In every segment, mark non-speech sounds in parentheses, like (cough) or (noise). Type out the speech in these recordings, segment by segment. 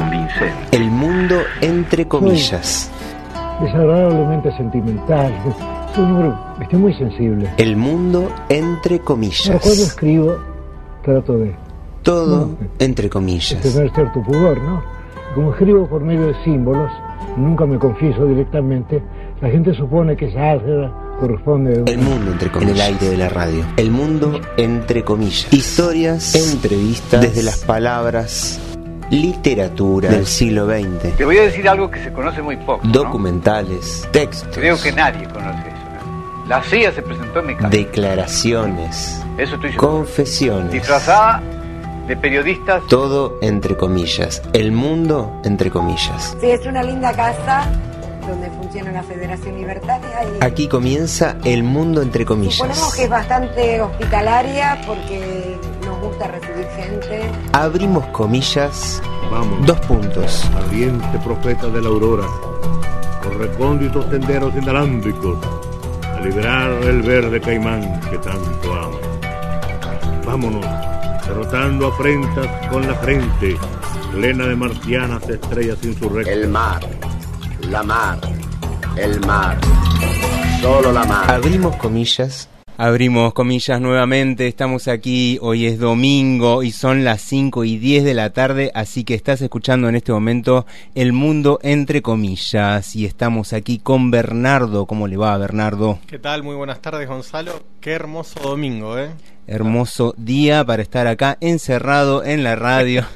convincente. El mundo entre comillas. desagradablemente sentimental. Un estoy muy sensible. El mundo entre Ahora, cuando comillas. escribo, trato de Todo No. entre de comillas. tener cierto pudor, ¿no? Como escribo por medio de símbolos, nunca me confieso directamente, la gente supone que esa álgebra corresponde a El mundo entre comillas. En el aire de la radio. El mundo entre comillas. Historias, entrevistas, desde las palabras, literatura del siglo XX, Te voy a decir algo que se conoce muy poco. ¿no? documentales, textos, Creo que nadie conoce eso. ¿no? La CIA se presentó en mi casa. declaraciones, Eso estoy seguro. confesiones. Disfrazada de periodistas. Todo entre comillas. El mundo entre comillas. Sí, es una linda casa donde funciona la Federación Libertaria y Aquí comienza el mundo entre suponemos comillas. que es bastante hospitalaria porque gusta recibir gente. Abrimos comillas, Vamos, dos puntos. ardiente profeta de la aurora, por recónditos senderos inalámbricos, a liberar el verde caimán que tanto ama. Vámonos, derrotando afrentas con la frente, plena de marcianas estrellas insurrectas. El mar, la mar, el mar, solo la mar. Abrimos comillas, Abrimos comillas nuevamente, estamos aquí, hoy es domingo y son las 5 y 10 de la tarde, así que estás escuchando en este momento El Mundo entre comillas y estamos aquí con Bernardo. ¿Cómo le va Bernardo? ¿Qué tal? Muy buenas tardes, Gonzalo. Qué hermoso domingo, ¿eh? Hermoso día para estar acá encerrado en la radio. (laughs)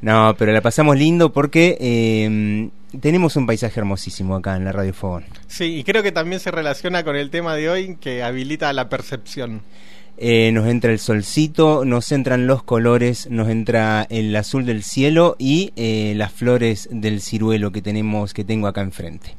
No, pero la pasamos lindo porque eh, tenemos un paisaje hermosísimo acá en la Radio Fogón. Sí, y creo que también se relaciona con el tema de hoy que habilita la percepción. Eh, nos entra el solcito, nos entran los colores, nos entra el azul del cielo y eh, las flores del ciruelo que tenemos, que tengo acá enfrente.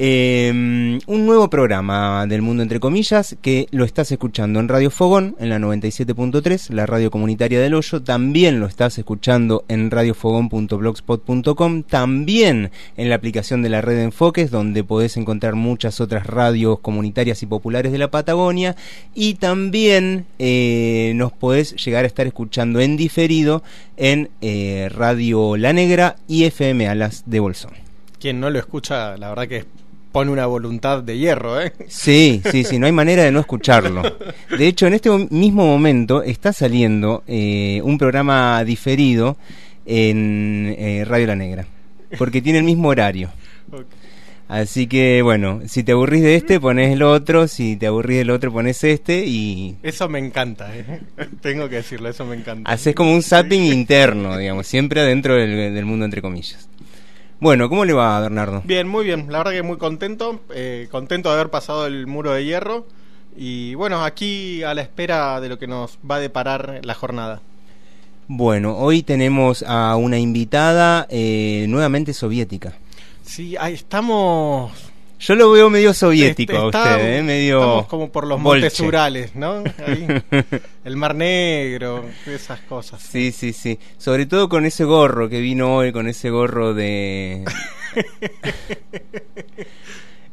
Eh, un nuevo programa del mundo entre comillas que lo estás escuchando en Radio Fogón en la 97.3, la radio comunitaria del Hoyo, también lo estás escuchando en radiofogón.blogspot.com, también en la aplicación de la red de enfoques donde podés encontrar muchas otras radios comunitarias y populares de la Patagonia y también eh, nos podés llegar a estar escuchando en diferido en eh, Radio La Negra y FM Alas de Bolsón. Quien no lo escucha, la verdad que pone una voluntad de hierro, ¿eh? Sí, sí, sí, no hay manera de no escucharlo. De hecho, en este mo- mismo momento está saliendo eh, un programa diferido en eh, Radio La Negra, porque tiene el mismo horario. Así que, bueno, si te aburrís de este, pones el otro, si te aburrís del otro, pones este y Eso me encanta, ¿eh? (laughs) Tengo que decirlo, eso me encanta. haces como un zapping interno, digamos, siempre adentro del, del mundo entre comillas. Bueno, ¿cómo le va, Bernardo? Bien, muy bien. La verdad que muy contento. eh, contento de haber pasado el muro de hierro. Y bueno, aquí a la espera de lo que nos va a deparar la jornada. Bueno, hoy tenemos a una invitada eh, nuevamente soviética. Sí, ahí estamos. Yo lo veo medio soviético a Está- usted, ¿eh? medio. Estamos como por los bolche. montes Urales, ¿no? Ahí. (laughs) El Mar Negro, esas cosas. Sí, sí, sí. Sobre todo con ese gorro que vino hoy, con ese gorro de. (laughs)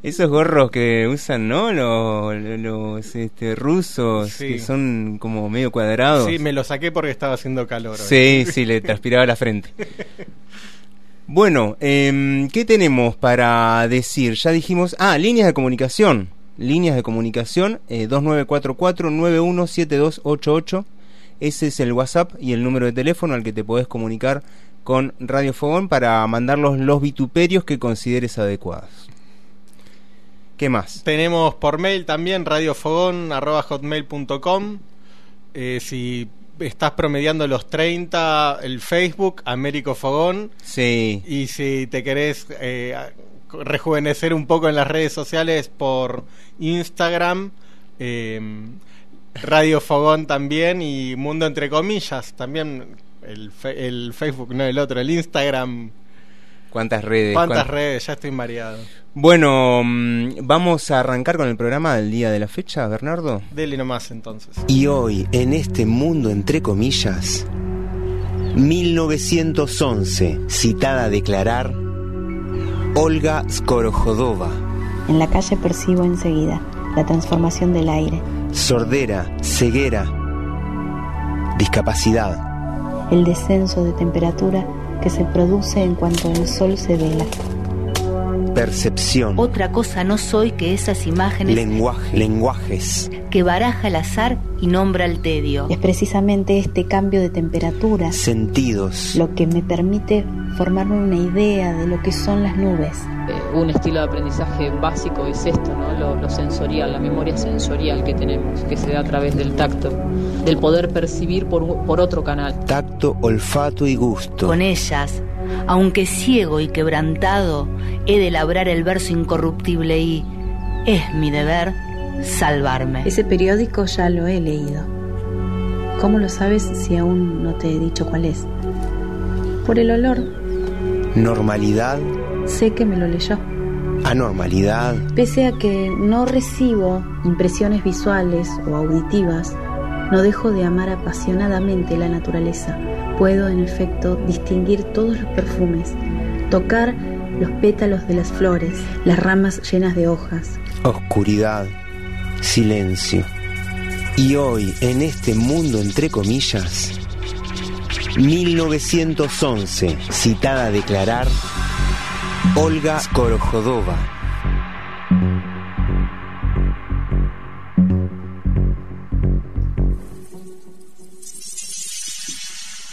Esos gorros que usan, ¿no? Los, los, este, rusos, Sí. que son como medio cuadrados. Sí, me lo saqué porque estaba haciendo calor. hoy. Sí, sí, le transpiraba la frente. (laughs) Bueno, em, ¿qué tenemos para decir? Ya dijimos, ah, líneas de comunicación. Líneas de comunicación, eh, 2944-917288. Ese es el WhatsApp y el número de teléfono al que te podés comunicar con Radio Fogón para mandarlos los vituperios que consideres adecuados. ¿Qué más? Tenemos por mail también radiofogón.hotmail.com eh, Si estás promediando los 30, el Facebook, Américo Fogón. Sí. Y si te querés eh, rejuvenecer un poco en las redes sociales por Instagram, eh, Radio Fogón también y Mundo Entre Comillas. También el, fe- el Facebook, no el otro, el Instagram. ¿Cuántas redes? ¿Cuántas ¿Cuán- redes? Ya estoy mareado. Bueno, mm, vamos a arrancar con el programa del día de la fecha, Bernardo. Dele nomás entonces. Y hoy, en este mundo entre comillas, 1911, citada a declarar Olga Skorohodova, En la calle percibo enseguida la transformación del aire, sordera, ceguera, discapacidad, el descenso de temperatura que se produce en cuanto el sol se vela. percepción, Otra cosa no soy que esas imágenes lenguaje, lenguajes, que baraja el azar y nombra el tedio. Es precisamente este cambio de temperatura sentidos, lo que me permite formarme una idea de lo que son las nubes. Eh, un estilo de aprendizaje básico es esto, ¿no? Lo, lo sensorial, la memoria sensorial que tenemos, que se da a través del tacto, del poder percibir por, por otro canal. tacto, olfato y gusto. Con ellas, aunque ciego y quebrantado, he de labrar el verso incorruptible y es mi deber salvarme. Ese periódico ya lo he leído. ¿Cómo lo sabes si aún no te he dicho cuál es? Por el olor, Normalidad, sé que me lo leyó. anormalidad, Pese a que no recibo impresiones visuales o auditivas, no dejo de amar apasionadamente la naturaleza. Puedo, en efecto, distinguir todos los perfumes, tocar los pétalos de las flores, las ramas llenas de hojas. oscuridad, silencio. Y hoy, en este mundo entre comillas, 1911, citada a declarar Olga Skorohodova.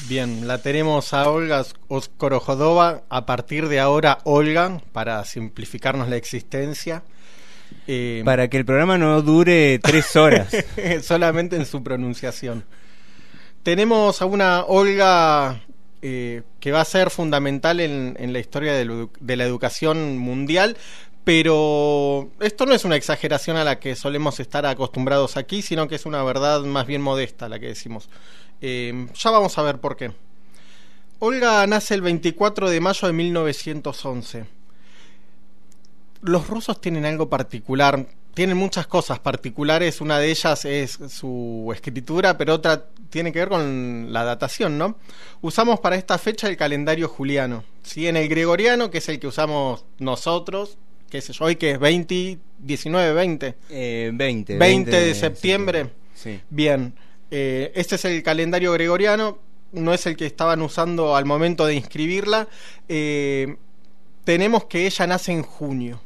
Bien, la tenemos a Olga Oskorohodova, a partir de ahora Olga, para simplificarnos la existencia. Eh, Para que el programa no dure tres horas. (laughs) solamente en su pronunciación. Tenemos a una Olga eh, que va a ser fundamental en, la historia de, la educación mundial, pero esto no es una exageración a la que solemos estar acostumbrados aquí, sino que es una verdad más bien modesta la que decimos. Eh, ya vamos a ver por qué. Olga nace el 24 de mayo de 1911 los rusos tienen algo particular, tienen muchas cosas particulares, una de ellas es su escritura, pero otra tiene que ver con la datación, ¿no? Usamos para esta fecha el calendario juliano, ¿sí? En el gregoriano, que es el que usamos nosotros, qué sé yo, hoy que es 20, 19, 20. Eh, 20, 20 de septiembre. Sí. Bien, eh, este es el calendario gregoriano, no es el que estaban usando al momento de inscribirla. Eh, tenemos que ella nace en junio.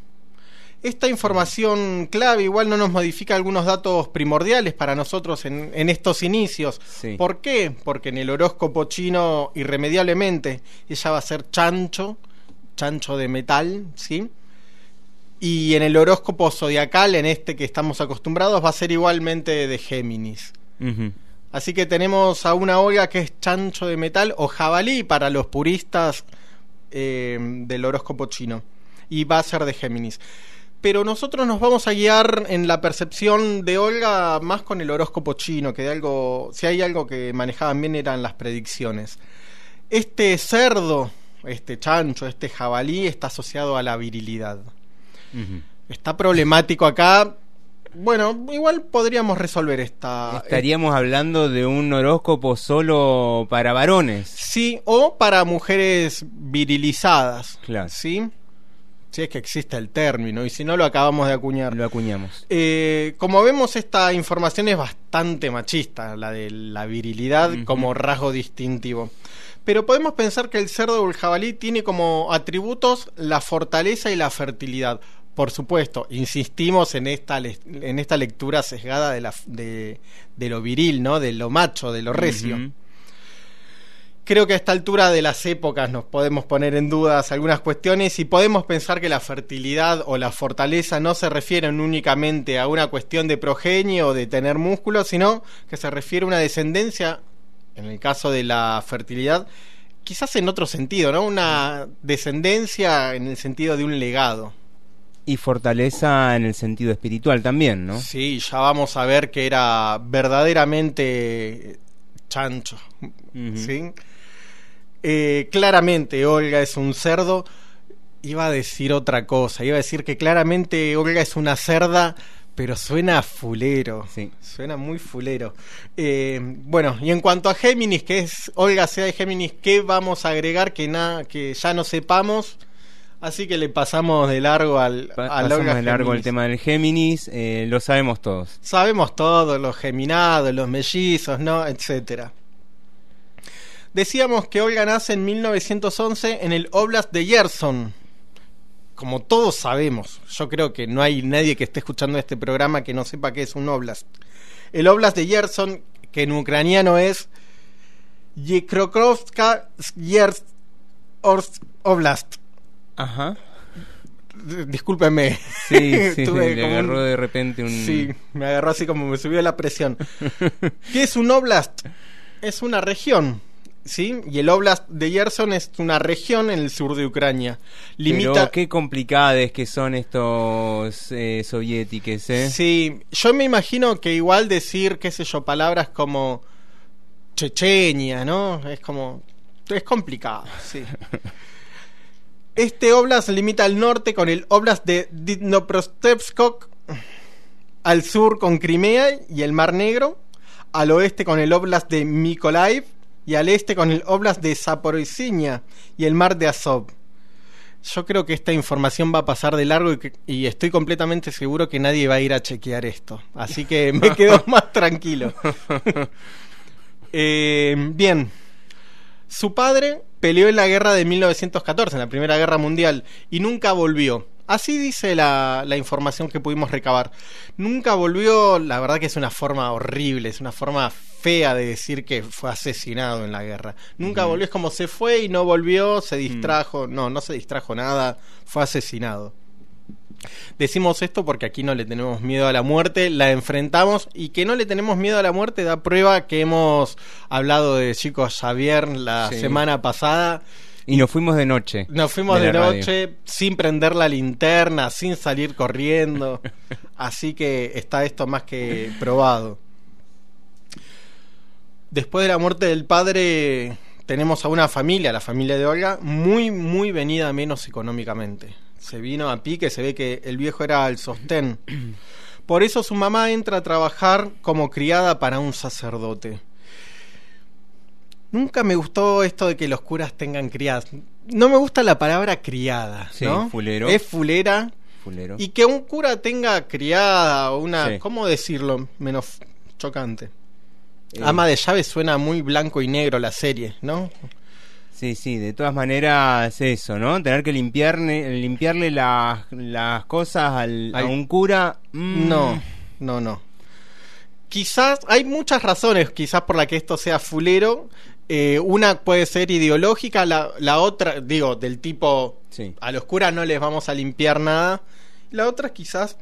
Esta información clave igual no nos modifica algunos datos primordiales para nosotros en, en estos inicios. Sí. ¿Por qué? Porque en el horóscopo chino, irremediablemente, ella va a ser chancho, chancho de metal, ¿sí? Y en el horóscopo zodiacal, en este que estamos acostumbrados, va a ser igualmente de Géminis. Así que tenemos a una Olga que es chancho de metal o jabalí para los puristas eh, del horóscopo chino. Y va a ser de Géminis. Pero nosotros nos vamos a guiar en la percepción de Olga más con el horóscopo chino, que de algo, si hay algo que manejaban bien eran las predicciones. Este cerdo, este chancho, este jabalí está asociado a la virilidad. Está problemático acá. Bueno, igual podríamos resolver esta. Estaríamos hablando de un horóscopo solo para varones. Sí, o para mujeres virilizadas. Claro. ¿Sí? Si es que existe el término, y si no lo acabamos de acuñar. Lo acuñamos. Eh, como vemos, esta información es bastante machista, la de la virilidad como rasgo distintivo. Pero podemos pensar que el cerdo o el jabalí tiene como atributos la fortaleza y la fertilidad. Por supuesto, insistimos en esta, en esta lectura sesgada de, la, de, de lo viril, ¿no? De lo macho, de lo recio. Creo que a esta altura de las épocas nos podemos poner en dudas algunas cuestiones y podemos pensar que la fertilidad o la fortaleza no se refieren únicamente a una cuestión de progenio o de tener músculos, sino que se refiere a una descendencia, en el caso de la fertilidad, quizás en otro sentido, ¿no? Una descendencia en el sentido de un legado. Y fortaleza en el sentido espiritual también, ¿no? Sí, ya vamos a ver que era verdaderamente chancho. ¿sí? Eh, claramente Olga es un cerdo. Iba a decir otra cosa. Iba a decir que claramente Olga es una cerda, pero suena fulero. Sí. Suena muy fulero. Eh, bueno, y en cuanto a Géminis, que es Olga sea de Géminis, ¿qué vamos a agregar que, nada que ya no sepamos? Así que le pasamos de largo al, Pa- al pasamos Olga de largo el tema del Géminis, eh, lo sabemos todos. Sabemos todo, los geminados, los mellizos, ¿no? Etcétera. Decíamos que Olga nace en 1911 en el Oblast de Yerson. Como todos sabemos, yo creo que no hay nadie que esté escuchando este programa que no sepa qué es un Oblast. El Oblast de Yerson, que en ucraniano es Yekrokrovska Yersk Oblast. Ajá. Discúlpeme. Sí, (laughs) sí, Tuve le como un- agarró de repente un... Sí, me agarró así como me subió la presión. (laughs) ¿Qué es un oblast? Es una región, ¿sí? Y el oblast de Yerson es una región en el sur de Ucrania. Limita... Pero qué complicadas que son estos eh, soviéticos, ¿eh? Sí, yo me imagino que igual decir, qué sé yo, palabras como Chechenia, ¿no? Es como... Es complicado, sí. (laughs) Este oblast limita al norte con el oblast de Dnipropetrovsk, al sur con Crimea y el Mar Negro, al oeste con el oblast de Mykolaiv y al este con el oblast de Zaporizhia y el Mar de Azov. Yo creo que esta información va a pasar de largo y, que- y estoy completamente seguro que nadie va a ir a chequear esto. Así que (laughs) me quedo más tranquilo. (laughs) Eh, bien. Su padre peleó en la guerra de 1914, en la Primera Guerra Mundial, y nunca volvió. Así dice la, la información que pudimos recabar. Nunca volvió, la verdad que es una forma horrible, es una forma fea de decir que fue asesinado en la guerra. Nunca volvió, es como se fue y no volvió, se distrajo. No, no se distrajo nada, fue asesinado. Decimos esto porque aquí no le tenemos miedo a la muerte, la enfrentamos y que no le tenemos miedo a la muerte da prueba que hemos hablado de Chico Xavier la Sí. semana pasada. Y nos fuimos de noche. Nos fuimos de, radio. noche sin prender la linterna, sin salir corriendo. (laughs) Así que está esto más que probado. Después de la muerte del padre, tenemos a una familia, la familia de Olga, muy, muy venida menos económicamente. Se vino a pique, se ve que el viejo era el sostén. (clears throat) Por eso su mamá entra a trabajar como criada para un sacerdote. Nunca me gustó esto de que los curas tengan criadas. No me gusta la palabra criada, Sí, ¿no? fulero. Es fulera. Fulero. Y que un cura tenga criada o una... Sí. ¿Cómo decirlo? Menos chocante. Eh. Ama de llave suena muy blanco y negro la serie, ¿no? Sí, sí, de todas maneras eso, ¿no? Tener que limpiarle, limpiarle las, las cosas al, a un cura. mm, No, no, no. Quizás hay muchas razones, quizás por la que esto sea fulero. Eh, una puede ser ideológica, la, la otra, digo, del tipo, Sí. a los curas no les vamos a limpiar nada. La otra quizás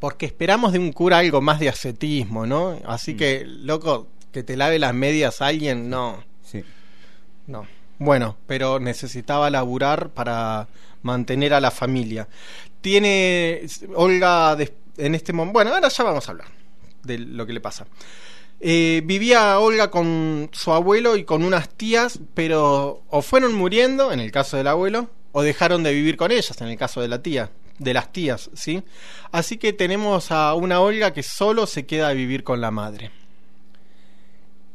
porque esperamos de un cura algo más de ascetismo, ¿no? Así que, loco, que te lave las medias alguien, no. Sí. No. Bueno, pero necesitaba laburar para mantener a la familia. Tiene Olga en este momento. Bueno, ahora ya vamos a hablar de lo que le pasa. Eh, vivía Olga con su abuelo y con unas tías, pero o fueron muriendo, en el caso del abuelo, o dejaron de vivir con ellas, en el caso de la tía, de las tías, ¿sí? Así que tenemos a una Olga que solo se queda a vivir con la madre.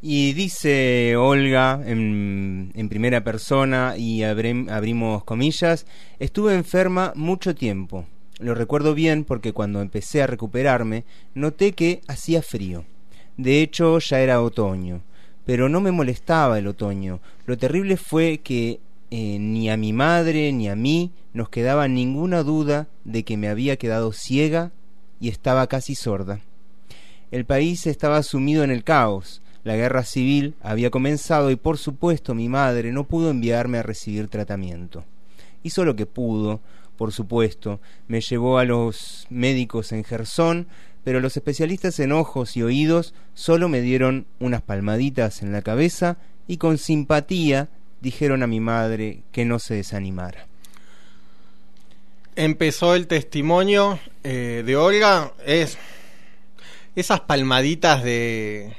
Y dice Olga en, primera persona y abrimos comillas, estuve enferma mucho tiempo. Lo recuerdo bien porque cuando empecé a recuperarme noté que hacía frío. De hecho ya era otoño, pero no me molestaba el otoño. Lo terrible fue que eh, ni a mi madre ni a mí nos quedaba ninguna duda de que me había quedado ciega y estaba casi sorda. El país estaba sumido en el caos. La guerra civil había comenzado y por supuesto mi madre no pudo enviarme a recibir tratamiento. Hizo lo que pudo, por supuesto, me llevó a los médicos en Gerson, pero los especialistas en ojos y oídos solo me dieron unas palmaditas en la cabeza y con simpatía dijeron a mi madre que no se desanimara. empezó el testimonio eh, de Olga es esas palmaditas de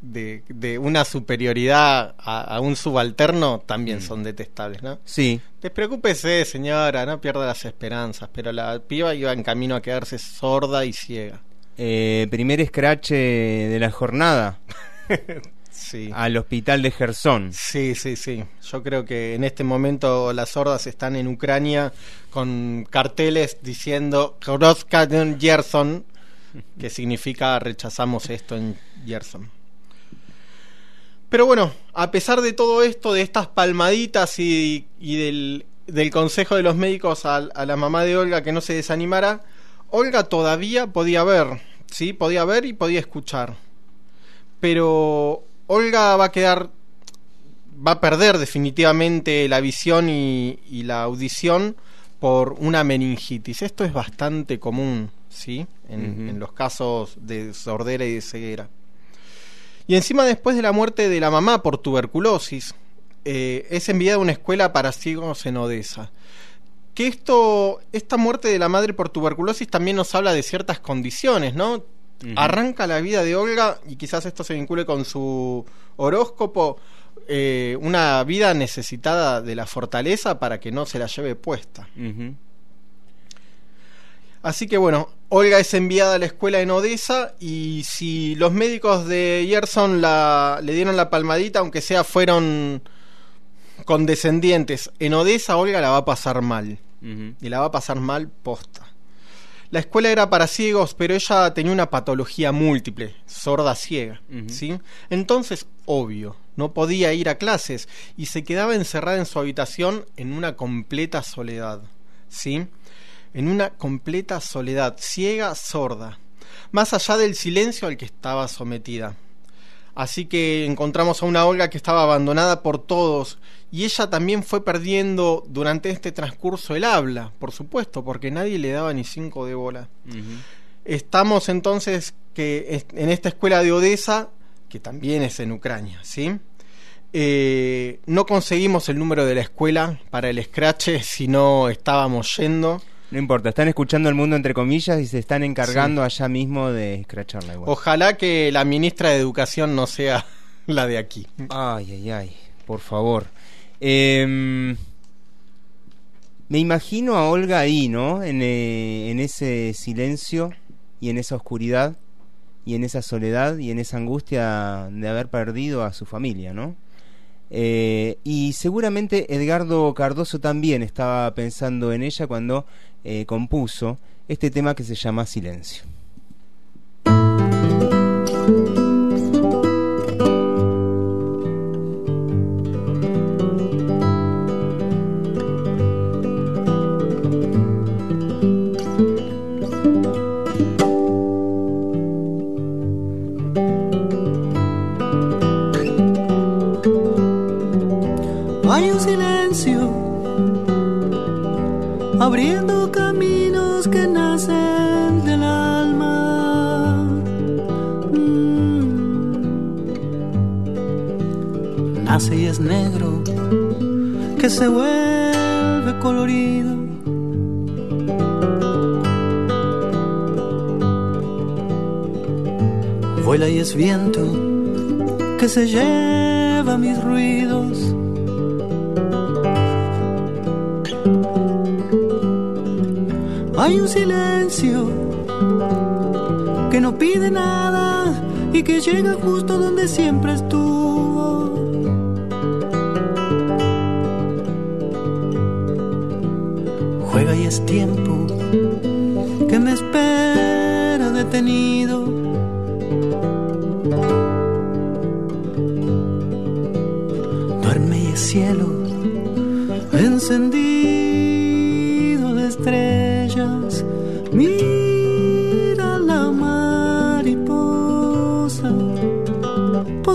de, de una superioridad a, a un subalterno también son detestables, ¿no? Sí. Despreocúpese, señora, no pierda las esperanzas, pero la piba iba en camino a quedarse sorda y ciega. Eh, primer escrache de la jornada. (laughs) Sí. Al hospital de Gerson. Sí, sí, sí. Yo creo que en este momento las sordas están en Ucrania con carteles diciendo Gerson, que significa rechazamos esto en Gerson. Pero bueno, a pesar de todo esto, de estas palmaditas y, y del, del consejo de los médicos a, a la mamá de Olga que no se desanimara, Olga todavía podía ver, ¿sí? Podía ver y podía escuchar. Pero Olga va a quedar, va a perder definitivamente la visión y, y la audición por una meningitis. Esto es bastante común, ¿sí? En, en los casos de sordera y de ceguera. Y encima después de la muerte de la mamá por tuberculosis, eh, es enviada a una escuela para ciegos en Odessa. Que esto, esta muerte de la madre por tuberculosis también nos habla de ciertas condiciones, ¿no? Arranca la vida de Olga, y quizás esto se vincule con su horóscopo, eh, una vida necesitada de la fortaleza para que no se la lleve puesta. Así que bueno, Olga es enviada a la escuela en Odessa y si los médicos de Gerson la, le dieron la palmadita, aunque sea fueron condescendientes, en Odessa Olga la va a pasar mal. Y la va a pasar mal posta. La escuela era para ciegos, pero ella tenía una patología múltiple, sorda ciega. ¿sí? Entonces, obvio, no podía ir a clases y se quedaba encerrada en su habitación en una completa soledad, ¿sí? En una completa soledad, ciega, sorda, más allá del silencio al que estaba sometida. Así que encontramos a una Olga que estaba abandonada por todos y ella también fue perdiendo durante este transcurso el habla, por supuesto, porque nadie le daba ni cinco de bola. Estamos entonces que en esta escuela de Odessa, que también es en Ucrania, ¿sí? Eh, no conseguimos el número de la escuela para el scratch si no estábamos yendo. No importa, están escuchando el mundo entre comillas y se están encargando allá mismo de escracharla igual. Ojalá que la ministra de Educación no sea (laughs) la de aquí. Ay, ay, ay, por favor. Em, me imagino a Olga ahí, ¿no? En, eh, en ese silencio y en esa oscuridad y en esa soledad y en esa angustia de haber perdido a su familia, ¿no? Eh, y seguramente Edgardo Cardoso también estaba pensando en ella cuando eh, compuso este tema que se llama Silencio. Hay un silencio abriendo caminos que nacen del alma. Mm. Nace y es negro, que se vuelve colorido. Vuela y es viento que se lleva mis ruidos. Hay un silencio que no pide nada y que llega justo donde siempre estuvo. Juega y es tiempo que me espera detenido. Duerme y es cielo encendido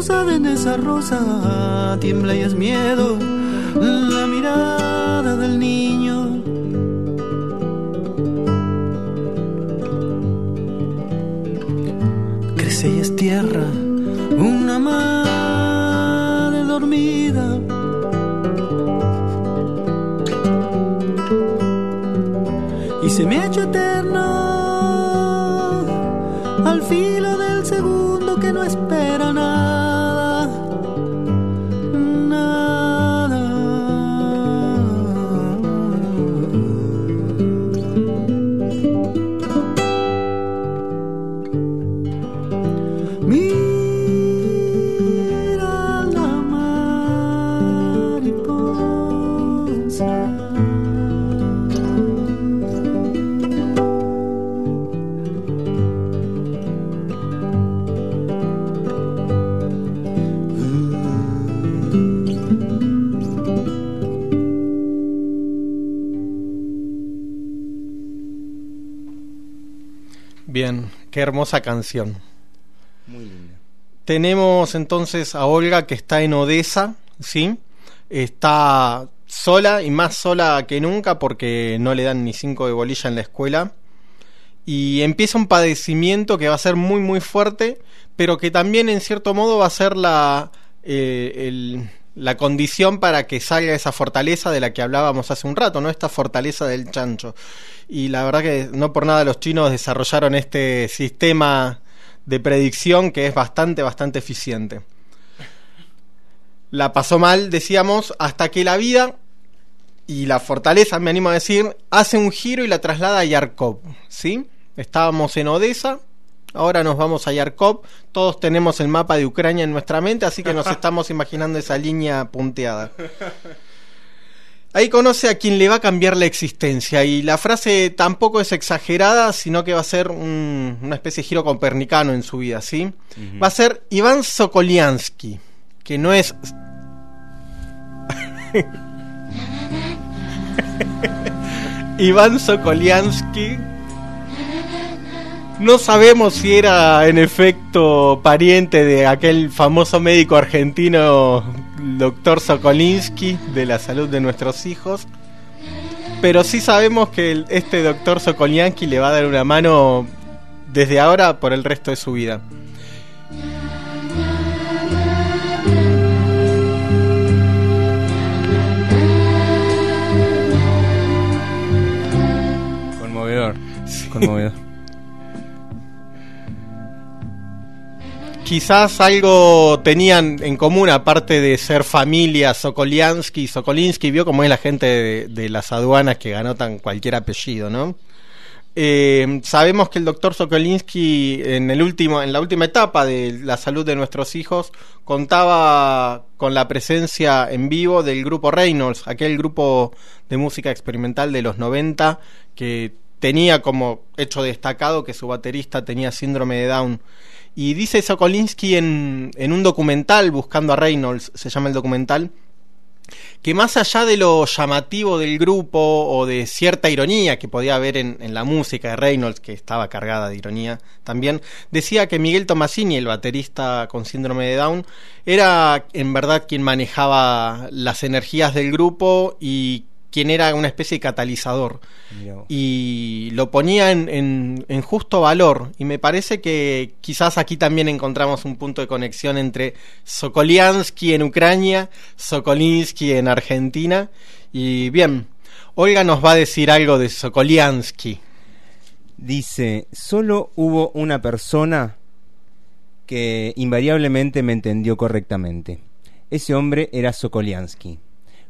posada en esa rosa. Tiembla y es miedo la mirada del niño. Qué hermosa canción. Muy linda. Tenemos entonces a Olga que está en Odessa, ¿sí? Está sola y más sola que nunca porque no le dan ni cinco de bolilla en la escuela. Y empieza un padecimiento que va a ser muy muy fuerte, pero que también en cierto modo va a ser la, eh, el- la condición para que salga esa fortaleza de la que hablábamos hace un rato, ¿no? Esta fortaleza del chancho. Y la verdad que no por nada los chinos desarrollaron este sistema de predicción que es bastante, bastante eficiente. La pasó mal, decíamos, hasta que la vida y la fortaleza, me animo a decir, hace un giro y la traslada a Yarkov, ¿sí? Estábamos en Odessa, ahora nos vamos a Yarkov, todos tenemos el mapa de Ucrania en nuestra mente, así que nos (laughs) estamos imaginando esa línea punteada. Ahí conoce a quien le va a cambiar la existencia y la frase tampoco es exagerada, sino que va a ser un- una especie de giro copernicano en su vida, ¿sí? Va a ser Iván Sokoliansky, que no es... (laughs) Iván Sokoliansky. No sabemos si era en efecto pariente de aquel famoso médico argentino, doctor Sokolinsky, de la salud de nuestros hijos. Pero sí sabemos que este doctor Sokoliansky le va a dar una mano desde ahora por el resto de su vida. Conmovedor. Conmovedor. Quizás algo tenían en común, aparte de ser familia Sokoliansky Sokolinsky, vio cómo es la gente de, de las aduanas que anotan cualquier apellido, ¿no? Eh, sabemos que el doctor Sokolinsky en el último, en la última etapa de la salud de nuestros hijos, contaba con la presencia en vivo del grupo Reynolds, aquel grupo de música experimental de los 90 que tenía como hecho destacado que su baterista tenía síndrome de Down. Y dice Sokolinsky en, un documental, buscando a Reynolds, se llama el documental, que más allá de lo llamativo del grupo o de cierta ironía que podía haber en, en la música de Reynolds, que estaba cargada de ironía también, decía que Miguel Tomasini, el baterista con síndrome de Down, era en verdad quien manejaba las energías del grupo y quien era una especie de catalizador y lo ponía en, en- en justo valor. Y me parece que quizás aquí también encontramos un punto de conexión entre Sokoliansky en Ucrania, Sokolinsky en Argentina. Y bien, Olga nos va a decir algo de Sokoliansky. Dice, solo hubo una persona que invariablemente me entendió correctamente. Ese hombre era Sokoliansky.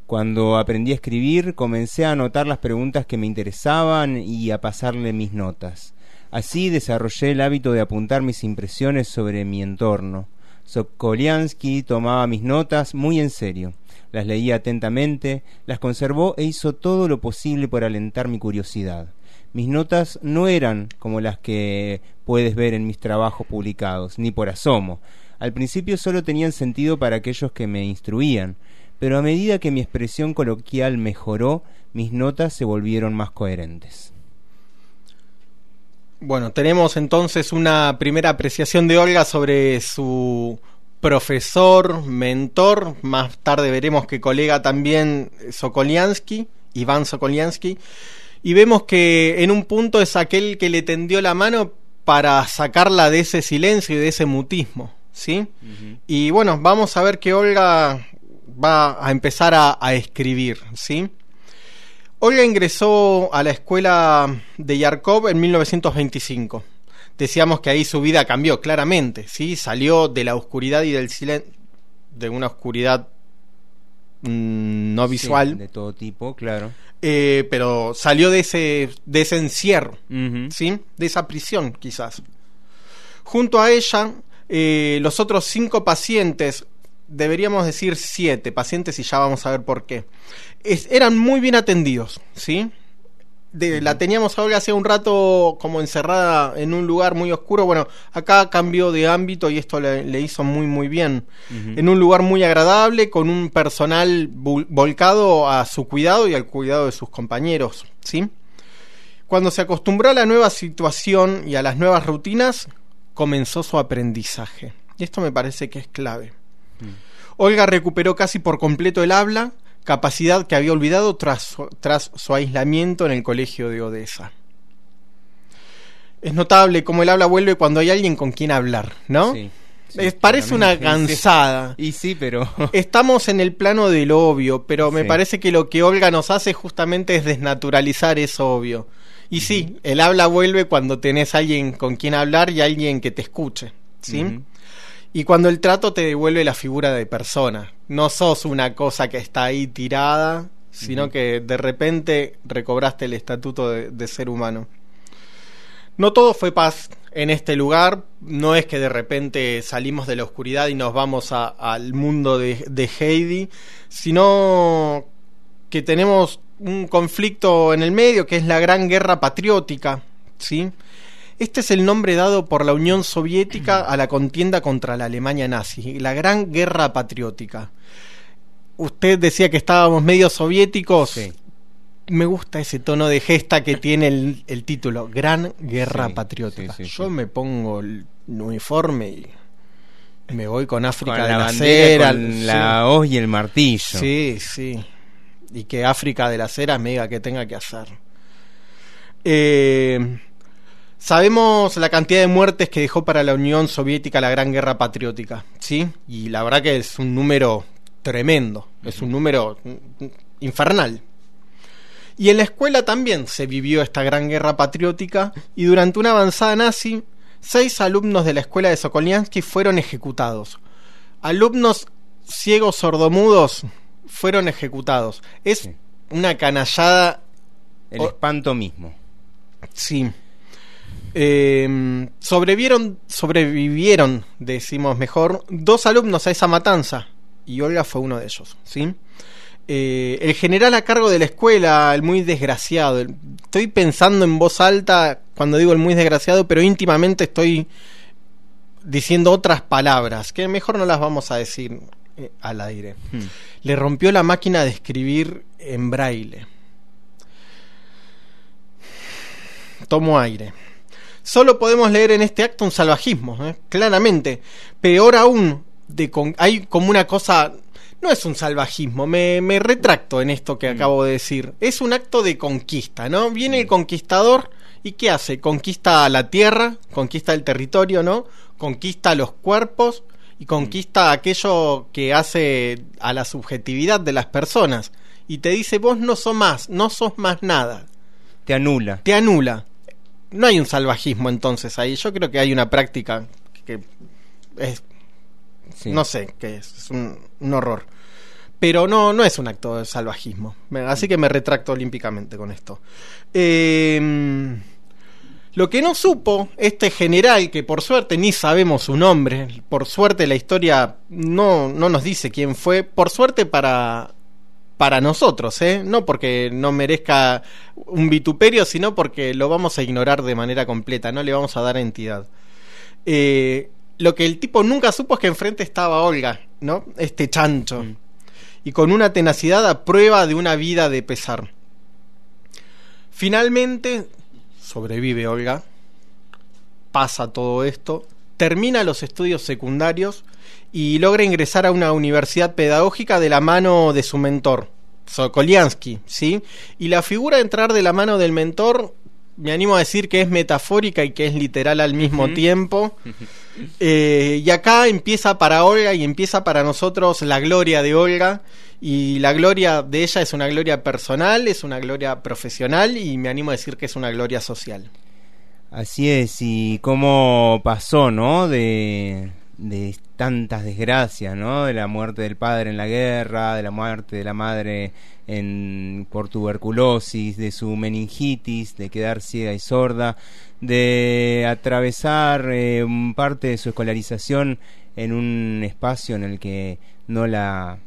Cuando aprendí a escribir, comencé a anotar las preguntas que me interesaban y a pasarle mis notas. Así desarrollé el hábito de apuntar mis impresiones sobre mi entorno. Sokoliansky tomaba mis notas muy en serio. Las leía atentamente, las conservó e hizo todo lo posible por alentar mi curiosidad. Mis notas no eran como las que puedes ver en mis trabajos publicados, ni por asomo. Al principio solo tenían sentido para aquellos que me instruían, pero a medida que mi expresión coloquial mejoró, mis notas se volvieron más coherentes. Bueno, tenemos entonces una primera apreciación de Olga sobre su profesor, mentor, más tarde veremos que colega también Sokoliansky, Iván Sokoliansky, y vemos que en un punto es aquel que le tendió la mano para sacarla de ese silencio y de ese mutismo, ¿sí? Y bueno, vamos a ver que Olga va a empezar a, a escribir, ¿sí? Olga ingresó a la escuela de Yarkov en 1925. Decíamos que ahí su vida cambió claramente, ¿sí? Salió de la oscuridad y del silencio, de una oscuridad mm, no Sí, visual, de todo tipo, claro. eh, pero salió de ese, de ese encierro. ¿sí? De esa prisión, quizás. Junto a ella, eh, los otros cinco pacientes, deberíamos decir siete pacientes y ya vamos a ver por qué, es- eran muy bien atendidos, ¿sí? De- la teníamos a Olga hace un rato como encerrada en un lugar muy oscuro. Bueno, acá cambió de ámbito y esto le, le hizo muy muy bien. En un lugar muy agradable, con un personal vol- volcado a su cuidado y al cuidado de sus compañeros, ¿sí? Cuando se acostumbró a la nueva situación y a las nuevas rutinas, comenzó su aprendizaje. Y esto me parece que es clave. Olga recuperó casi por completo el habla, capacidad que había olvidado tras su, tras su aislamiento en el colegio de Odessa. Es notable cómo el habla vuelve cuando hay alguien con quien hablar, ¿no? Sí. Parece una cansada. (laughs) Y sí, pero. (laughs) Estamos en el plano del obvio, pero me Sí. parece que lo que Olga nos hace justamente es desnaturalizar eso obvio. Y sí, el habla vuelve cuando tenés alguien con quien hablar y alguien que te escuche, ¿sí? Y cuando el trato te devuelve la figura de persona. No sos una cosa que está ahí tirada, sino que de repente recobraste el estatuto de, de ser humano. No todo fue paz en este lugar, no es que de repente salimos de la oscuridad y nos vamos a- al mundo de, de Heidi, sino que tenemos un conflicto en el medio que es la Gran Guerra Patriótica, ¿sí? Este es el nombre dado por la Unión Soviética a la contienda contra la Alemania nazi, la Gran Guerra Patriótica. Usted decía que estábamos medio soviéticos. Me gusta ese tono de gesta que tiene el, el título, Gran Guerra Sí, Patriótica. sí, sí, Yo me pongo el uniforme y me voy con África Con de la la, bandera, Cera. con sí. la hoz y el martillo. Sí, sí. Y que África de las Heras me diga que tenga que hacer. Eh, sabemos la cantidad de muertes que dejó para la Unión Soviética la Gran Guerra Patriótica, ¿sí? Y la verdad que es un número tremendo, es un número mm, infernal. Y en la escuela también se vivió esta gran guerra patriótica y durante una avanzada nazi, seis alumnos de la escuela de Sokoliansky fueron ejecutados. Alumnos ciegos sordomudos fueron ejecutados. Es una canallada. El espanto mismo. Sí. Eh, sobrevivieron, sobrevivieron, decimos mejor, dos alumnos a esa matanza. Y Olga fue uno de ellos, ¿sí? Eh, el general a cargo de la escuela, el muy desgraciado. el- estoy pensando en voz alta cuando digo el muy desgraciado, pero íntimamente estoy diciendo otras palabras que mejor no las vamos a decir eh, al aire. Hmm. Le rompió la máquina de escribir en braille. Tomo aire. Solo podemos leer en este acto un salvajismo, ¿eh? claramente. Peor aún, de con- hay como una cosa... No es un salvajismo, me, me retracto en esto que acabo de decir. Es un acto de conquista, ¿no? Viene el conquistador y ¿qué hace? Conquista la tierra, conquista el territorio, ¿no? Conquista los cuerpos y conquista aquello que hace a la subjetividad de las personas. Y te dice, vos no sos más, no sos más nada. Te anula. Te anula. No hay un salvajismo entonces ahí. Yo creo que hay una práctica que es... Sí. No sé qué es. Es un, un horror. Pero no, no es un acto de salvajismo. Así que me retracto olímpicamente con esto. Eh, lo que no supo este general, que por suerte ni sabemos su nombre, por suerte la historia no, no nos dice quién fue, por suerte para, para nosotros, ¿eh? no porque no merezca un vituperio, sino porque lo vamos a ignorar de manera completa, no le vamos a dar entidad. Eh, lo que el tipo nunca supo es que enfrente estaba Olga, ¿no? Este chancho. Y con una tenacidad a prueba de una vida de pesar. Finalmente, sobrevive Olga, pasa todo esto, termina los estudios secundarios y logra ingresar a una universidad pedagógica de la mano de su mentor, Sokoliansky, ¿sí? Y la figura de entrar de la mano del mentor, me animo a decir que es metafórica y que es literal al mismo tiempo. (laughs) Eh, y acá empieza para Olga y empieza para nosotros la gloria de Olga. Y la gloria de ella es una gloria personal, es una gloria profesional y me animo a decir que es una gloria social. Así es, y cómo pasó, ¿no? De, de tantas desgracias, ¿no? De la muerte del padre en la guerra, de la muerte de la madre en, por tuberculosis, de su meningitis, de quedar ciega y sorda, de atravesar eh, parte de su escolarización en un espacio en el que no la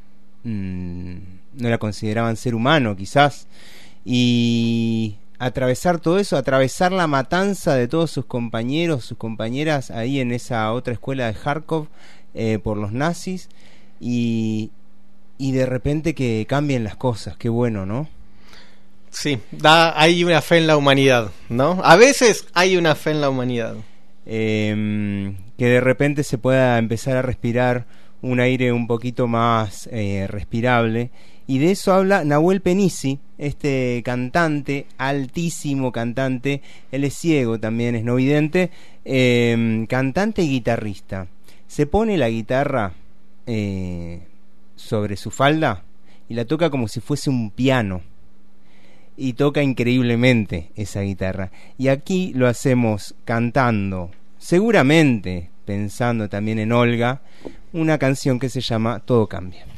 mm, no la consideraban ser humano, quizás, y atravesar todo eso, atravesar la matanza de todos sus compañeros, sus compañeras ahí en esa otra escuela de Kharkov eh, por los nazis y, y de repente que cambien las cosas, qué bueno, ¿no? Sí, da, hay una fe en la humanidad, ¿no? A veces hay una fe en la humanidad. Eh, que de repente se pueda empezar a respirar un aire un poquito más eh, respirable. Y de eso habla Nahuel Penisi, este cantante, altísimo cantante, él es ciego también, es no vidente, eh, cantante y guitarrista. Se pone la guitarra eh, sobre su falda y la toca como si fuese un piano. Y toca increíblemente esa guitarra. Y aquí lo hacemos cantando, seguramente pensando también en Olga, una canción que se llama Todo. Cambia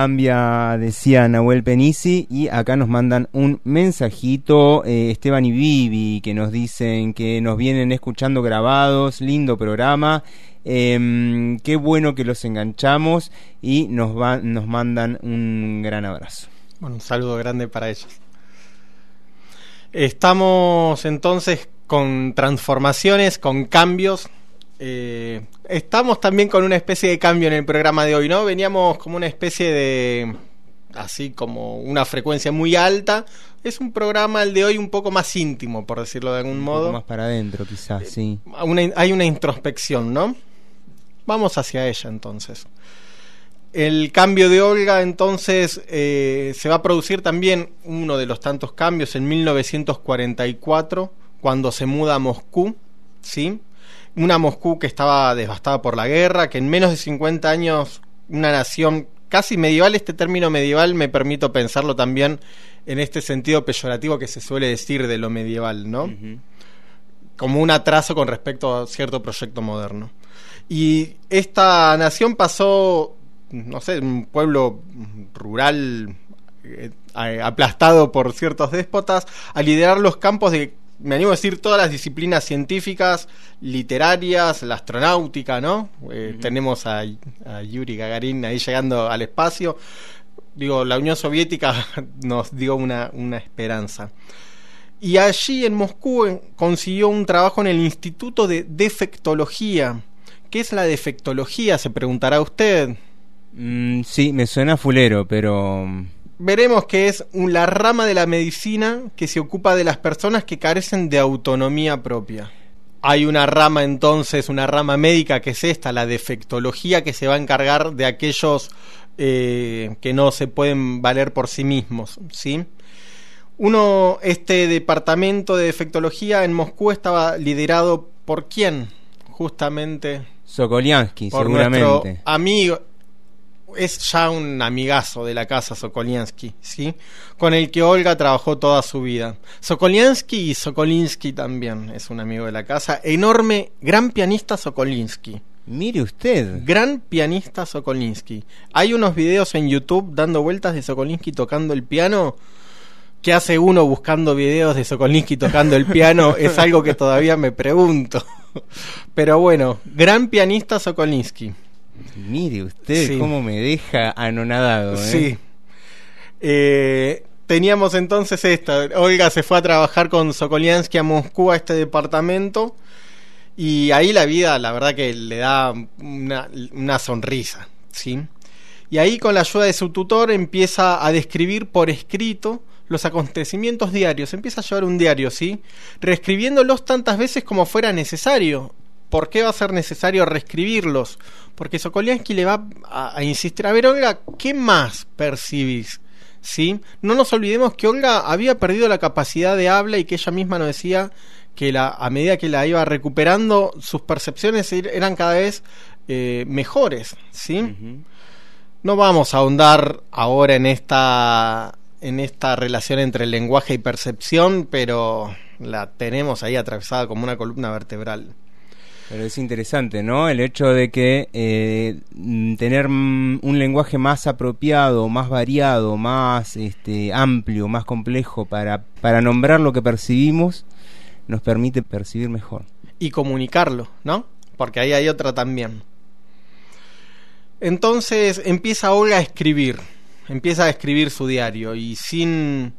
Cambia, decía Nahuel Penisi, y acá nos mandan un mensajito, eh, Esteban y Vivi, que nos dicen que nos vienen escuchando grabados, lindo programa, em, qué bueno que los enganchamos y nos, van, nos mandan un gran abrazo. Bueno, un saludo grande para ellos. Estamos entonces con transformaciones, con cambios. Eh, estamos también con una especie de cambio en el programa de hoy, ¿no? Veníamos como una especie de así como una frecuencia muy alta. Es un programa el de hoy un poco más íntimo, por decirlo de algún un modo. Poco más para adentro, quizás, sí. hay una introspección, ¿no? Vamos hacia ella entonces. El cambio de Olga entonces eh, se va a producir también uno de los tantos cambios en 1944 cuando se muda a Moscú, ¿sí? Una Moscú que estaba devastada por la guerra, que en menos de 50 años una nación casi medieval, este término medieval me permito pensarlo también en este sentido peyorativo que se suele decir de lo medieval, ¿no? Como un atraso con respecto a cierto proyecto moderno. Y esta nación pasó no sé, un pueblo rural eh, aplastado por ciertos déspotas, a liderar los campos de, me animo a decir, todas las disciplinas científicas, literarias, la astronáutica, ¿no? Eh, tenemos a, Yuri Gagarin ahí llegando al espacio. Digo, la Unión Soviética (laughs) nos dio una, una esperanza. Y allí en Moscú consiguió un trabajo en el Instituto de Defectología. ¿Qué es la defectología? Se preguntará usted. Mm, sí, me suena fulero, pero... Veremos que es la rama de la medicina que se ocupa de las personas que carecen de autonomía propia. Hay una rama entonces, una rama médica que es esta, la defectología, que se va a encargar de aquellos eh, que no se pueden valer por sí mismos, ¿sí? Uno, este departamento de defectología en Moscú estaba liderado por quién, justamente. Sokoliansky, por seguramente. Nuestro amigo, es ya un amigazo de la casa Sokoliansky, ¿sí? Con el que Olga trabajó toda su vida. Sokoliansky y Sokolinsky también es un amigo de la casa. Enorme, gran pianista Sokolinsky. Mire usted. Gran pianista Sokolinsky. Hay unos videos en YouTube dando vueltas de Sokolinsky tocando el piano. ¿Qué hace uno buscando videos de Sokolinsky tocando el piano? (laughs) es algo que todavía me pregunto. Pero bueno, gran pianista Sokolinsky. Mire usted cómo me deja anonadado. ¿eh? Sí. Eh, teníamos entonces esto. Olga se fue a trabajar con Sokoliansky a Moscú a este departamento. Y ahí la vida, la verdad que le da una, una sonrisa. ¿sí? Y ahí con la ayuda de su tutor empieza a describir por escrito los acontecimientos diarios. Empieza a llevar un diario, ¿sí? Reescribiéndolos tantas veces como fuera necesario. ¿Por qué va a ser necesario reescribirlos? Porque Sokoliansky le va a, insistir, a ver, Olga, ¿qué más percibís? ¿Sí? No nos olvidemos que Olga había perdido la capacidad de habla y que ella misma nos decía que la, a medida que la iba recuperando, sus percepciones er, eran cada vez eh, mejores, ¿sí? No vamos a ahondar ahora en esta, en esta relación entre lenguaje y percepción, pero la tenemos ahí atravesada como una columna vertebral. Pero es interesante, ¿no? El hecho de que eh, mm, tener mm, un lenguaje más apropiado, más variado, más este, amplio, más complejo para, para nombrar lo que percibimos, nos permite percibir mejor. Y comunicarlo, ¿no? Porque ahí hay otra también. Entonces empieza Olga a escribir, empieza a escribir su diario y sin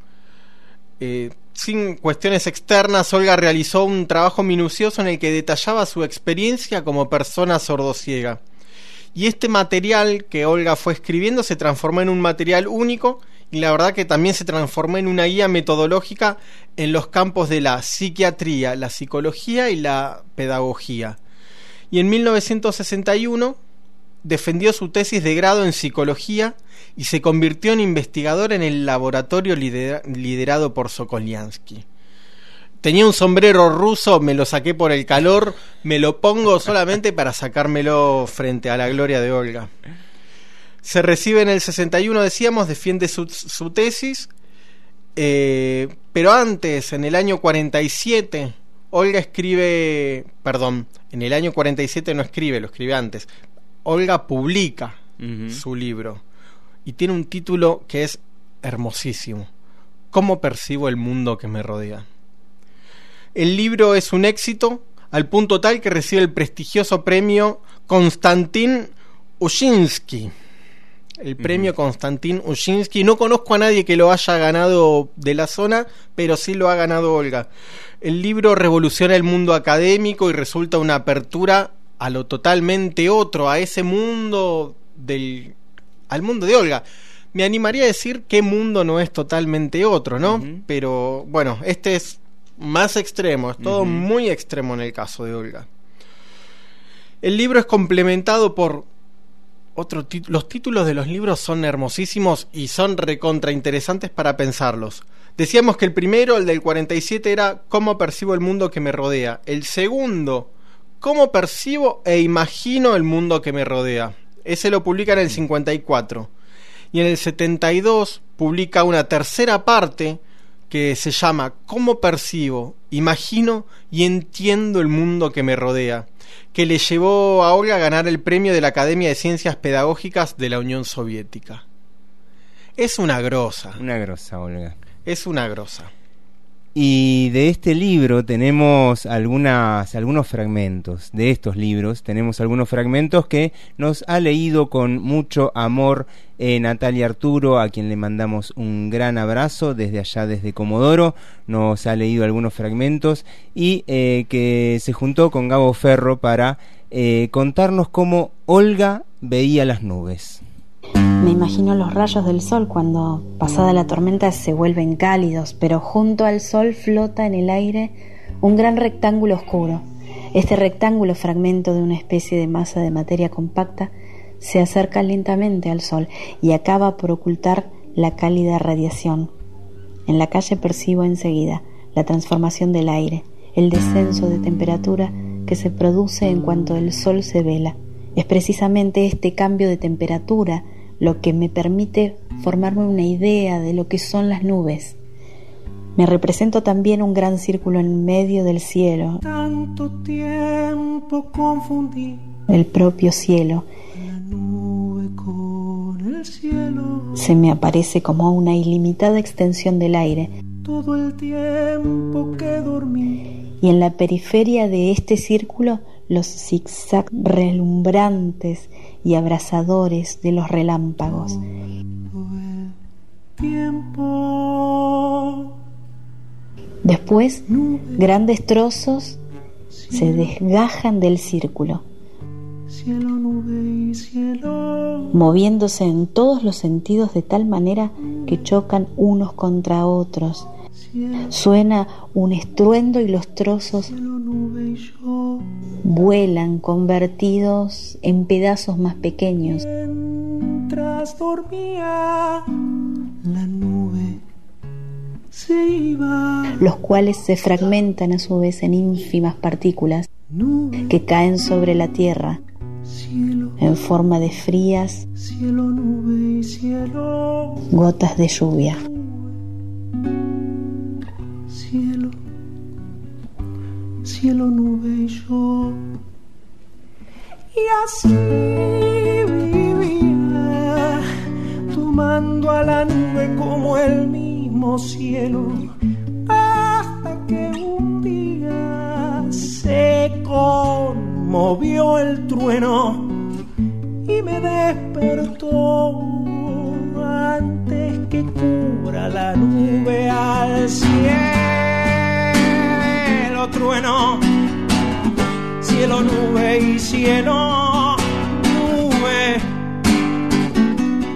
eh, sin cuestiones externas, Olga realizó un trabajo minucioso en el que detallaba su experiencia como persona sordociega. Y este material que Olga fue escribiendo se transformó en un material único y la verdad que también se transformó en una guía metodológica en los campos de la psiquiatría, la psicología y la pedagogía. Y en 1961 defendió su tesis de grado en psicología y se convirtió en investigador en el laboratorio liderado por Sokoliansky. Tenía un sombrero ruso, me lo saqué por el calor, me lo pongo solamente (laughs) para sacármelo frente a la gloria de Olga. Se recibe en el 61, decíamos, defiende su, tesis, eh, pero antes, en el año 47, Olga escribe, perdón, en el año 47 no escribe, lo escribe antes, Olga publica su libro. y tiene un título que es hermosísimo. ¿Cómo percibo el mundo que me rodea? El libro es un éxito al punto tal que recibe el prestigioso premio Konstantin Ushinsky. El premio Konstantin Ushinsky. No conozco a nadie que lo haya ganado de la zona, pero sí lo ha ganado Olga. El libro revoluciona el mundo académico y resulta una apertura a lo totalmente otro, a ese mundo del. al mundo de Olga. Me animaría a decir qué mundo no es totalmente otro, ¿no? Pero bueno, este es más extremo, es todo muy extremo en el caso de Olga. El libro es complementado por otro los títulos de los libros son hermosísimos y son recontra interesantes para pensarlos. Decíamos que el primero, el del 47, era Cómo percibo el mundo que me rodea. El segundo, Cómo percibo e imagino el mundo que me rodea. Ese lo publica en el 54 y en el 72 publica una tercera parte que se llama Cómo percibo, imagino y entiendo el mundo que me rodea, que le llevó a Olga a ganar el premio de la Academia de Ciencias Pedagógicas de la Unión Soviética. Es una grosa. Una grosa, Olga. Es una grosa. Y de este libro tenemos algunas, algunos fragmentos, de estos libros tenemos algunos fragmentos que nos ha leído con mucho amor eh, Natalia Arturo, a quien le mandamos un gran abrazo desde allá, desde Comodoro, nos ha leído algunos fragmentos y eh, que se juntó con Gabo Ferro para eh, contarnos cómo Olga veía las nubes. Me imagino los rayos del sol cuando, pasada la tormenta, se vuelven cálidos, pero junto al sol flota en el aire un gran rectángulo oscuro. Este rectángulo, fragmento de una especie de masa de materia compacta, se acerca lentamente al sol y acaba por ocultar la cálida radiación. En la calle percibo enseguida la transformación del aire, el descenso de temperatura que se produce en cuanto el sol se vela. Es precisamente este cambio de temperatura lo que me permite formarme una idea de lo que son las nubes. Me represento también un gran círculo en medio del cielo. Tanto tiempo confundí el propio cielo. la nube con el cielo. Se me aparece como una ilimitada extensión del aire. Todo el tiempo que dormí. Y en la periferia de este círculo los zigzag relumbrantes y abrasadores de los relámpagos. Después, grandes trozos se desgajan del círculo, moviéndose en todos los sentidos de tal manera que chocan unos contra otros. Suena un estruendo y los trozos vuelan convertidos en pedazos más pequeños. Mientras dormía, la nube se iba. los cuales se fragmentan a su vez en ínfimas partículas que caen sobre la tierra en forma de frías gotas de lluvia. Cielo, nube y yo. Y así vivía, tomando a la nube como el mismo cielo, hasta que un día se conmovió el trueno y me despertó antes que cubra la nube al cielo trueno cielo nube y cielo nube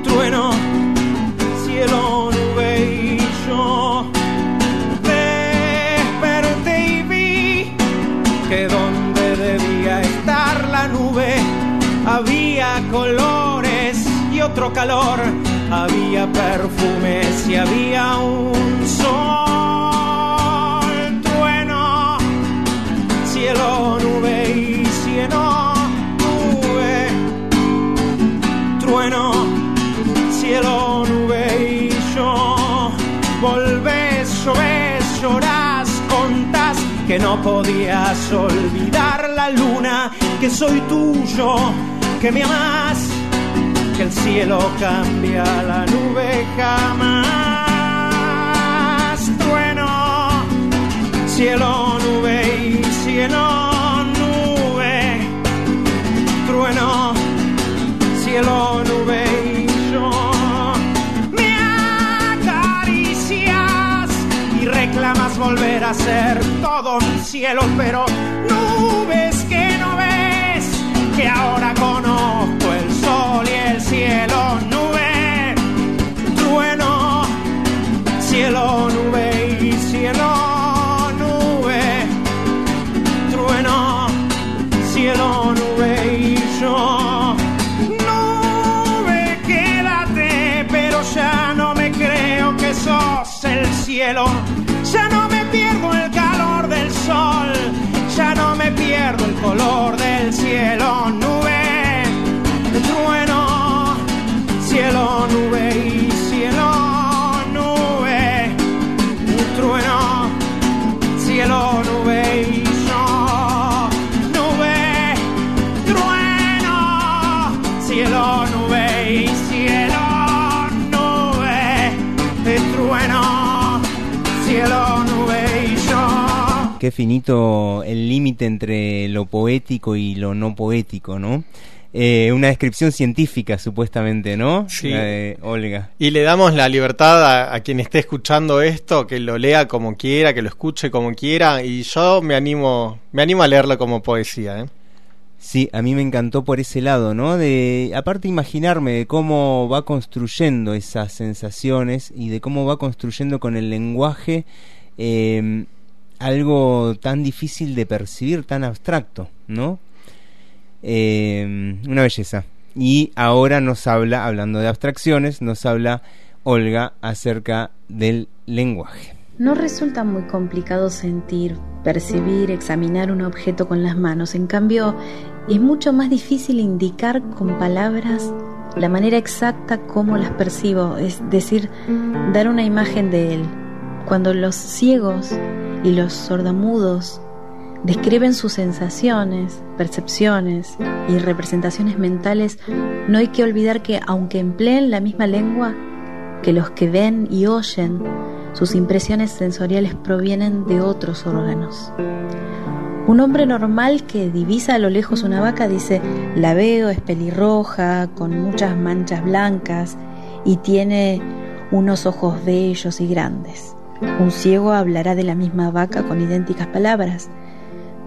trueno cielo nube y yo. Desperté y vi que donde debía estar la nube había colores y otro calor, había perfumes y había un sol, que no podías olvidar la luna, que soy tuyo, que me amás que el cielo cambia la nube jamás. Trueno, cielo, nube y cielo, nube. Trueno, cielo, nube volver a ser todo mi cielo, pero nubes que no ves, que ahora conozco el sol y el cielo, nube, trueno, cielo, nube y cielo, nube, trueno, cielo, nube y yo. Nube, quédate, pero ya no me creo que sos el cielo. Color del cielo. Nube, trueno, cielo, nube y Qué finito el límite entre lo poético y lo no poético, ¿no? Eh, una descripción científica, supuestamente, ¿no? Sí. La de Olga. Y le damos la libertad a, a quien esté escuchando esto, que lo lea como quiera, que lo escuche como quiera, y yo me animo, me animo a leerlo como poesía, ¿eh? Sí, a mí me encantó por ese lado, ¿no? De aparte imaginarme de cómo va construyendo esas sensaciones y de cómo va construyendo con el lenguaje eh, algo tan difícil de percibir, tan abstracto, ¿no? Eh, una belleza. Y ahora nos habla, hablando de abstracciones, nos habla Olga acerca del lenguaje. No resulta muy complicado sentir, percibir, examinar un objeto con las manos. En cambio, es mucho más difícil indicar con palabras la manera exacta como las percibo, es decir, dar una imagen de él. Cuando los ciegos y los sordomudos describen sus sensaciones, percepciones y representaciones mentales, no hay que olvidar que aunque empleen la misma lengua, que los que ven y oyen, sus impresiones sensoriales provienen de otros órganos. Un hombre normal que divisa a lo lejos una vaca dice, la veo, es pelirroja, con muchas manchas blancas y tiene unos ojos bellos y grandes. Un ciego hablará de la misma vaca con idénticas palabras,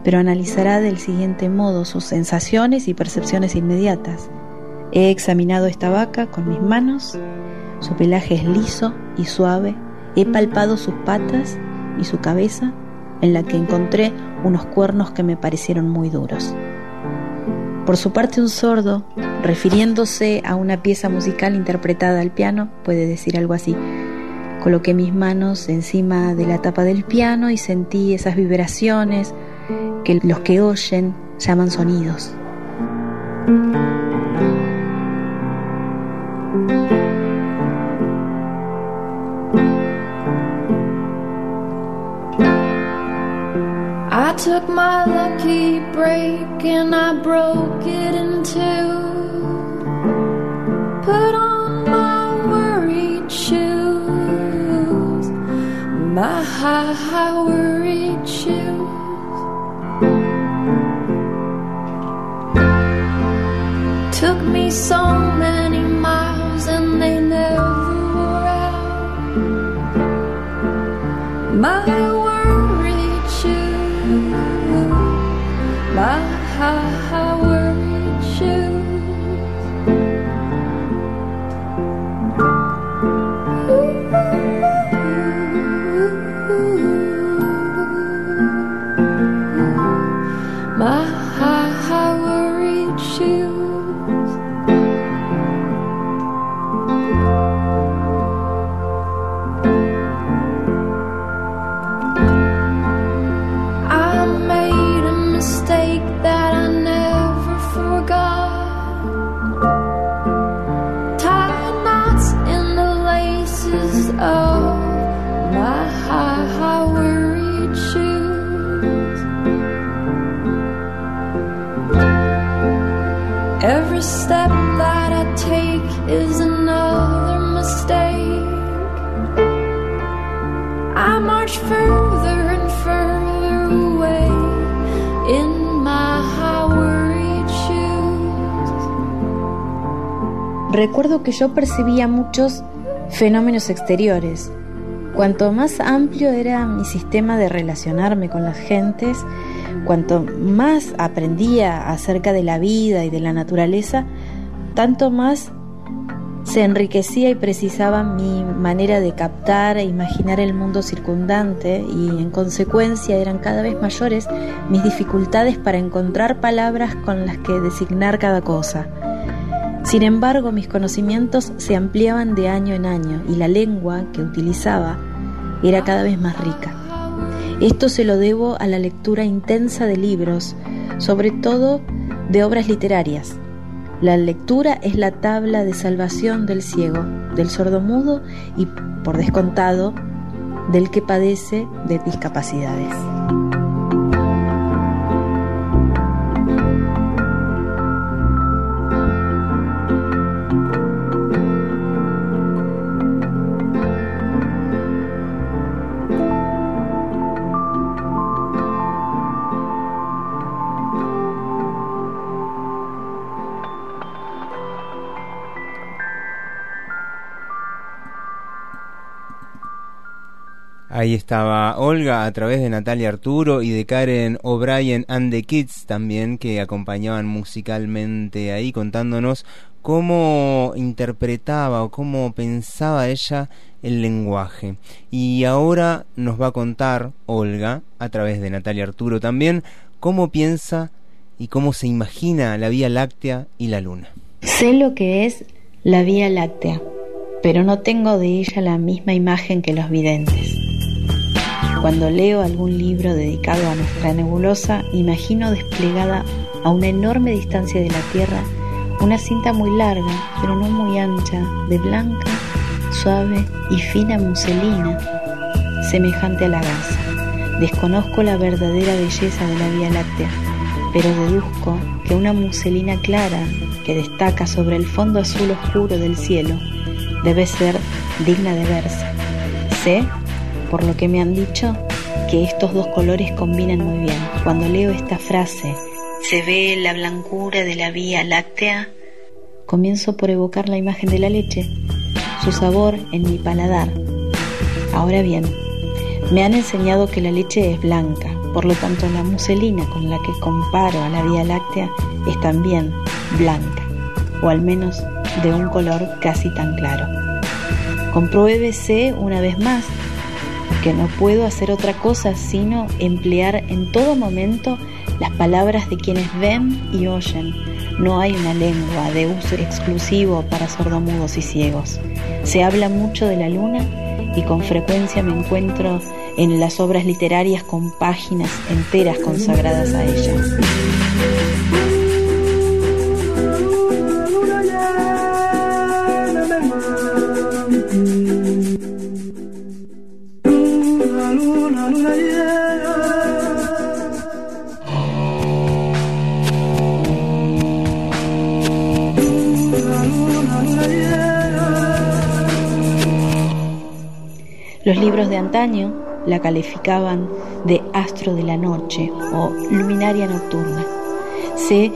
pero analizará del siguiente modo sus sensaciones y percepciones inmediatas. He examinado esta vaca con mis manos, su pelaje es liso y suave, he palpado sus patas y su cabeza, en la que encontré unos cuernos que me parecieron muy duros. Por su parte, un sordo, refiriéndose a una pieza musical interpretada al piano, puede decir algo así. Coloqué mis manos encima de la tapa del piano y sentí esas vibraciones que los que oyen llaman sonidos. I took my lucky break and I broke it in two. Put on my worried shoes, my high, high worried shoes. Took me so many miles and they never wore out. My worried shoes, my Recuerdo que yo percibía muchos fenómenos exteriores. Cuanto más amplio era mi sistema de relacionarme con las gentes, cuanto más aprendía acerca de la vida y de la naturaleza, tanto más se enriquecía y precisaba mi manera de captar e imaginar el mundo circundante y en consecuencia eran cada vez mayores mis dificultades para encontrar palabras con las que designar cada cosa. Sin embargo, mis conocimientos se ampliaban de año en año y la lengua que utilizaba era cada vez más rica. Esto se lo debo a la lectura intensa de libros, sobre todo de obras literarias. La lectura es la tabla de salvación del ciego, del sordomudo y, por descontado, del que padece de discapacidades. Ahí estaba Olga a través de Natalia Arturo y de Karen O'Brien and the Kids también que acompañaban musicalmente ahí contándonos cómo interpretaba o cómo pensaba ella el lenguaje. Y ahora nos va a contar Olga a través de Natalia Arturo también cómo piensa y cómo se imagina la Vía Láctea y la Luna. Sé lo que es la Vía Láctea, pero no tengo de ella la misma imagen que los videntes. Cuando leo algún libro dedicado a nuestra nebulosa, imagino desplegada a una enorme distancia de la Tierra una cinta muy larga, pero no muy ancha, de blanca, suave y fina muselina, semejante a la gasa. Desconozco la verdadera belleza de la Vía Láctea, pero deduzco que una muselina clara que destaca sobre el fondo azul oscuro del cielo debe ser digna de verse. Sé por lo que me han dicho, que estos dos colores combinan muy bien. Cuando leo esta frase, se ve la blancura de la vía láctea, comienzo por evocar la imagen de la leche, su sabor en mi paladar. Ahora bien, me han enseñado que la leche es blanca, por lo tanto la muselina con la que comparo a la vía láctea es también blanca, o al menos de un color casi tan claro. Compruébese una vez más que no puedo hacer otra cosa sino emplear en todo momento las palabras de quienes ven y oyen. No hay una lengua de uso exclusivo para sordomudos y ciegos. Se habla mucho de la luna y con frecuencia me encuentro en las obras literarias con páginas enteras consagradas a ella. Los libros de antaño la calificaban de astro de la noche o luminaria nocturna. Sé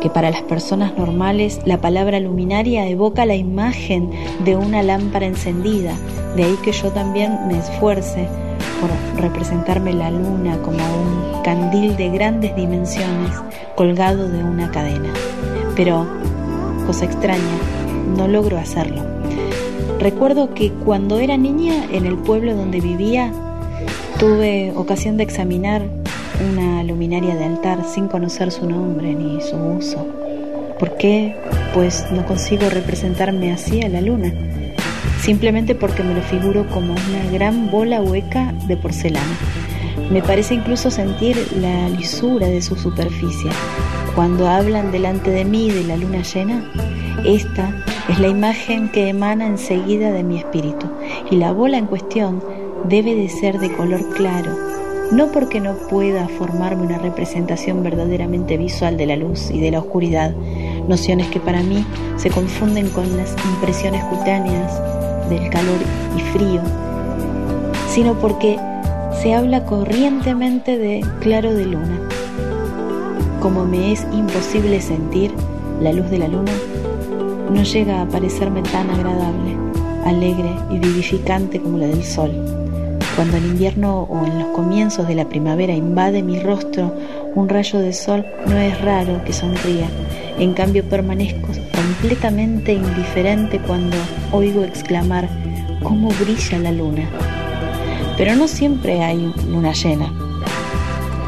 que para las personas normales la palabra luminaria evoca la imagen de una lámpara encendida, de ahí que yo también me esfuerce por representarme la luna como un candil de grandes dimensiones colgado de una cadena. Pero, cosa extraña, no logro hacerlo. Recuerdo que cuando era niña en el pueblo donde vivía tuve ocasión de examinar una luminaria de altar sin conocer su nombre ni su uso. ¿Por qué? Pues no consigo representarme así a la luna. Simplemente porque me lo figuro como una gran bola hueca de porcelana. Me parece incluso sentir la lisura de su superficie. Cuando hablan delante de mí de la luna llena, esta es la imagen que emana enseguida de mi espíritu y la bola en cuestión debe de ser de color claro, no porque no pueda formarme una representación verdaderamente visual de la luz y de la oscuridad, nociones que para mí se confunden con las impresiones cutáneas del calor y frío, sino porque se habla corrientemente de claro de luna. Como me es imposible sentir la luz de la luna, no llega a parecerme tan agradable, alegre y vivificante como la del sol. Cuando en invierno o en los comienzos de la primavera invade mi rostro un rayo de sol, no es raro que sonría. En cambio permanezco completamente indiferente cuando oigo exclamar, ¿cómo brilla la luna? Pero no siempre hay luna llena.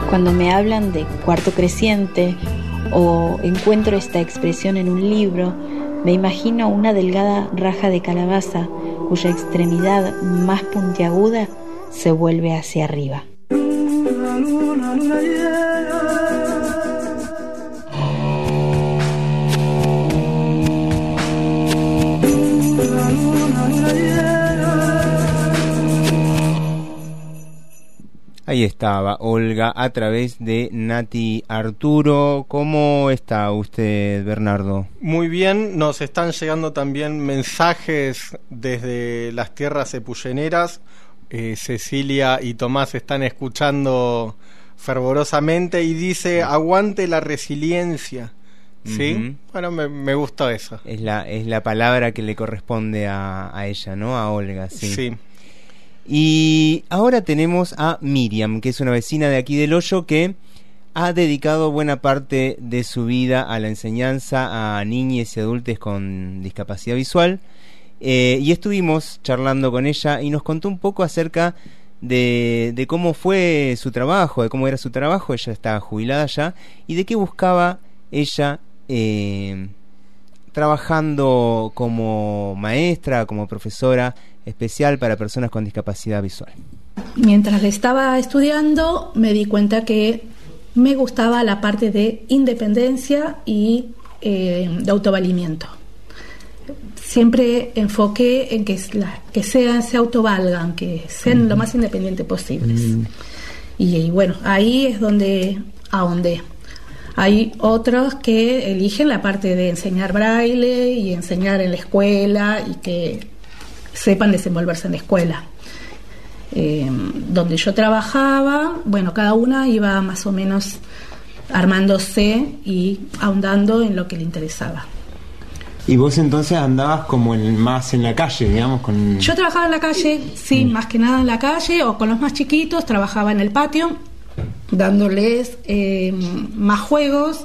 Cuando me hablan de cuarto creciente o encuentro esta expresión en un libro, me imagino una delgada raja de calabaza cuya extremidad más puntiaguda se vuelve hacia arriba. Ahí estaba Olga a través de Nati Arturo. ¿Cómo está usted, Bernardo? Muy bien, nos están llegando también mensajes desde las tierras epulleneras. Eh, Cecilia y Tomás están escuchando fervorosamente y dice, aguante la resiliencia. ¿Sí? Bueno, me, me, gustó eso. Es la, es la palabra que le corresponde a, a ella, ¿no? A Olga, sí. Sí. Y ahora tenemos a Miriam, que es una vecina de aquí del Hoyo que ha dedicado buena parte de su vida a la enseñanza a niñas y adultos con discapacidad visual. Eh, y estuvimos charlando con ella y nos contó un poco acerca de, cómo fue su trabajo, de cómo era su trabajo. Ella está jubilada ya y de qué buscaba ella eh, trabajando como maestra, como profesora especial para personas con discapacidad visual. Mientras le estaba estudiando me di cuenta que me gustaba la parte de independencia y eh, de autovalimiento. Siempre enfoqué en que, la, que sean, se autovalgan, que sean lo más independientes posibles. Mm. Y, y, bueno, ahí es donde ahondé. Hay otros que eligen la parte de enseñar braille y enseñar en la escuela y que sepan desenvolverse en la escuela. Eh, donde yo trabajaba, bueno, cada una iba más o menos armándose y ahondando en lo que le interesaba. ¿Y vos entonces andabas como en, más en la calle, digamos? Con... Yo trabajaba en la calle, sí, mm. más que nada en la calle, o con los más chiquitos, trabajaba en el patio, dándoles eh, más juegos,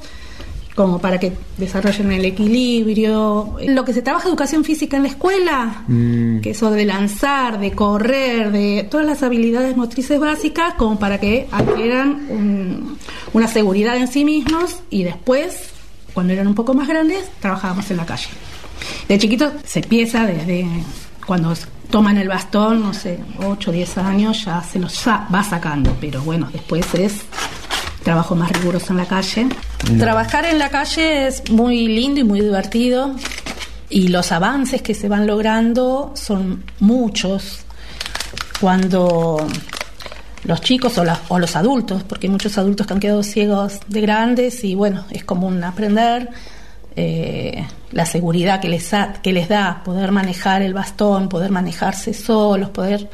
como para que desarrollen el equilibrio. Lo que se trabaja educación física en la escuela, mm. que eso de lanzar, de correr, de todas las habilidades motrices básicas, como para que adquieran un, una seguridad en sí mismos y después, cuando eran un poco más grandes, trabajábamos en la calle. De chiquitos se empieza desde cuando toman el bastón, no sé, 8 o 10 años, ya se los va sacando, pero bueno, después es trabajo más riguroso en la calle. Trabajar en la calle es muy lindo y muy divertido y los avances que se van logrando son muchos cuando los chicos o, o, los adultos, porque hay muchos adultos que han quedado ciegos de grandes y bueno, es común aprender eh, la seguridad que les, que les da poder manejar el bastón, poder manejarse solos, poder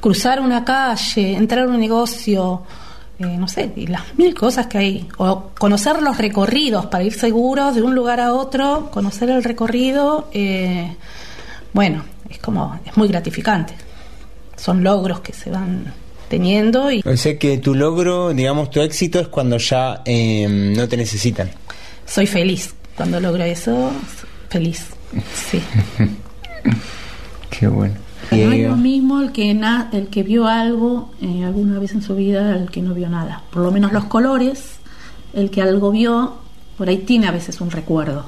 cruzar una calle, entrar a un negocio, eh, no sé, y las mil cosas que hay, o conocer los recorridos para ir seguros de un lugar a otro, conocer el recorrido, eh, bueno, es como, es muy gratificante. Son logros que se van teniendo. Y... O sea que tu logro, digamos, tu éxito es cuando ya em, no te necesitan. Soy feliz cuando logro eso, feliz, sí. (laughs) Qué bueno. No es lo mismo el que, el que vio algo eh, alguna vez en su vida al que no vio nada. Por lo menos los colores, el que algo vio, por ahí tiene a veces un recuerdo.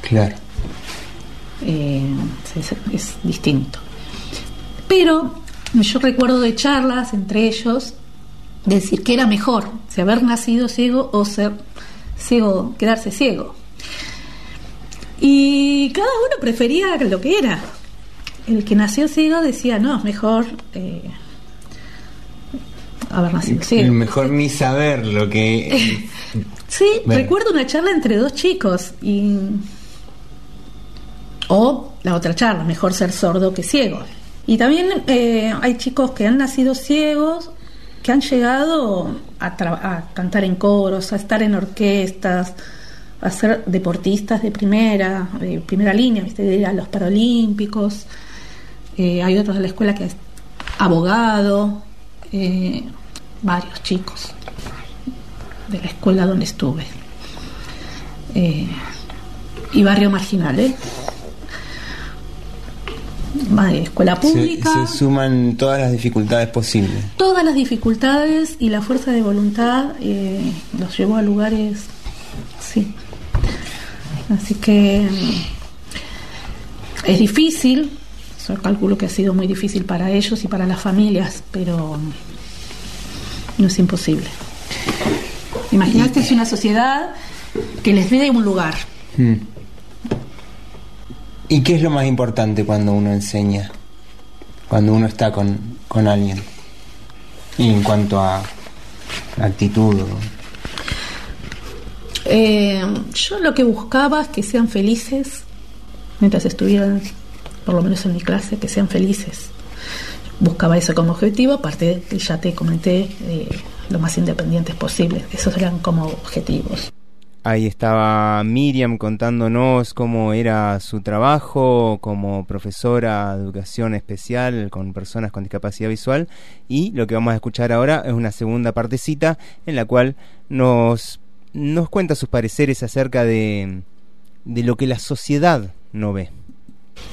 Claro. Eh, es, es, distinto. Pero yo recuerdo de charlas entre ellos decir que era mejor, si haber nacido ciego o ser ciego, quedarse ciego. Y cada uno prefería lo que era el que nació ciego decía, no, mejor eh, haber nacido ciego. mejor ni saber lo que... (laughs) Sí, Bueno. recuerdo una charla entre dos chicos y o la otra charla, mejor ser sordo que ciego. Y también eh, hay chicos que han nacido ciegos que han llegado a, a cantar en coros, a estar en orquestas, a ser deportistas de primera, de primera línea, ¿viste? de ir a los Paralímpicos. Eh, hay otros de la escuela que es abogado, eh, varios chicos de la escuela donde estuve. Eh, y barrio marginal, ¿eh? Escuela pública, se suman todas las dificultades posibles. todas las dificultades y la fuerza de voluntad eh, los llevó a lugares, sí. Así que mm, es difícil, yo calculo que ha sido muy difícil para ellos y para las familias, pero no es imposible. Imagínate si una sociedad que les dé un lugar. Mm. ¿Y qué es lo más importante cuando uno enseña? Cuando uno está con, con alguien. Y en cuanto a actitud. Eh, yo lo que buscaba es que sean felices mientras estuvieran, por lo menos en mi clase, que sean felices. Buscaba eso como objetivo, aparte de que ya te comenté, eh, lo más independientes posible. Esos eran como objetivos. Ahí estaba Miriam contándonos cómo era su trabajo como profesora de educación especial con personas con discapacidad visual y lo que vamos a escuchar ahora es una segunda partecita en la cual nos, nos cuenta sus pareceres acerca de, de lo que la sociedad no ve.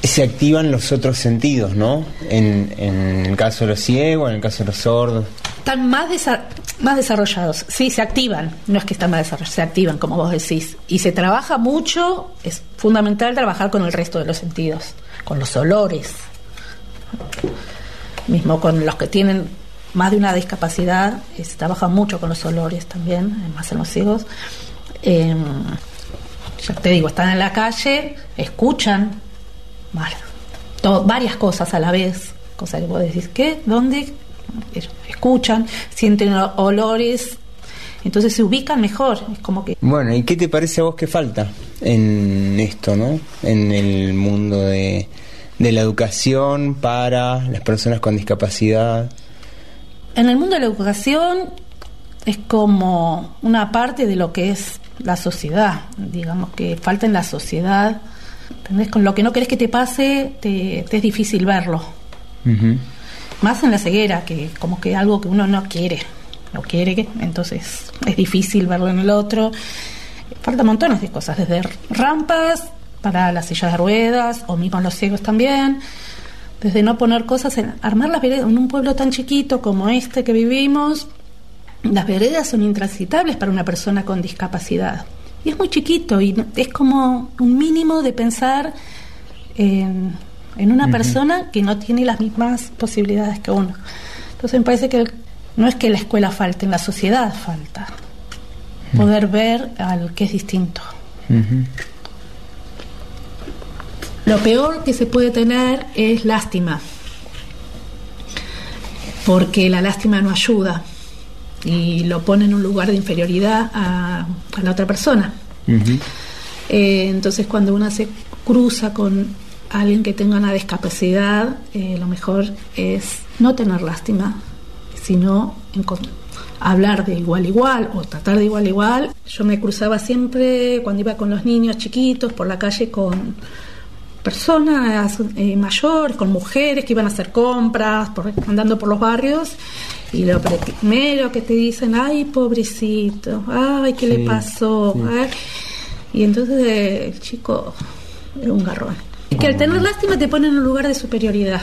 Se activan los otros sentidos, ¿no? En, en el caso de los ciegos, en el caso de los sordos. Están más, desa- más desarrollados, sí, se activan, no es que están más desarrollados, se activan, como vos decís. Y se trabaja mucho, es fundamental trabajar con el resto de los sentidos, con los olores, mismo con los que tienen más de una discapacidad, eh, se trabaja mucho con los olores también, eh, más en los ciegos. Eh, ya te digo, están en la calle, escuchan varias cosas a la vez, cosa que vos decís, ¿qué? ¿Dónde? Escuchan, sienten olores, entonces se ubican mejor, es como que Bueno, ¿y qué te parece a vos que falta en esto, no? En el mundo de, de la educación para las personas con discapacidad. En el mundo de la educación es como una parte de lo que es la sociedad, digamos que falta en la sociedad, ¿entendés? Con lo que no querés que te pase, te, te es difícil verlo. Más en la ceguera, que como que algo que uno no quiere, no quiere, que- entonces es difícil verlo en el otro. Falta montones de cosas, desde rampas para las sillas de ruedas, o mismo los ciegos también, desde no poner cosas en armar las veredas en un pueblo tan chiquito como este que vivimos. Las veredas son intransitables para una persona con discapacidad. Y es muy chiquito y es como un mínimo de pensar en, en una persona que no tiene las mismas posibilidades que uno. Entonces me parece que el- no es que la escuela falte, en la sociedad falta. Poder ver al que es distinto. Lo peor que se puede tener es lástima, porque la lástima no ayuda y lo pone en un lugar de inferioridad a, a la otra persona. Eh, entonces cuando uno se cruza con alguien que tenga una discapacidad, eh, lo mejor es no tener lástima, sino hablar de igual a igual o tratar de igual a igual. Yo me cruzaba siempre cuando iba con los niños chiquitos por la calle con personas eh, mayores, con mujeres que iban a hacer compras, por- andando por los barrios, y lo primero que te dicen, ay, pobrecito, ay, ¿qué Sí, le pasó? sí. Ay. Y entonces el chico era un garrón. Y que al tener lástima te pone en un lugar de superioridad.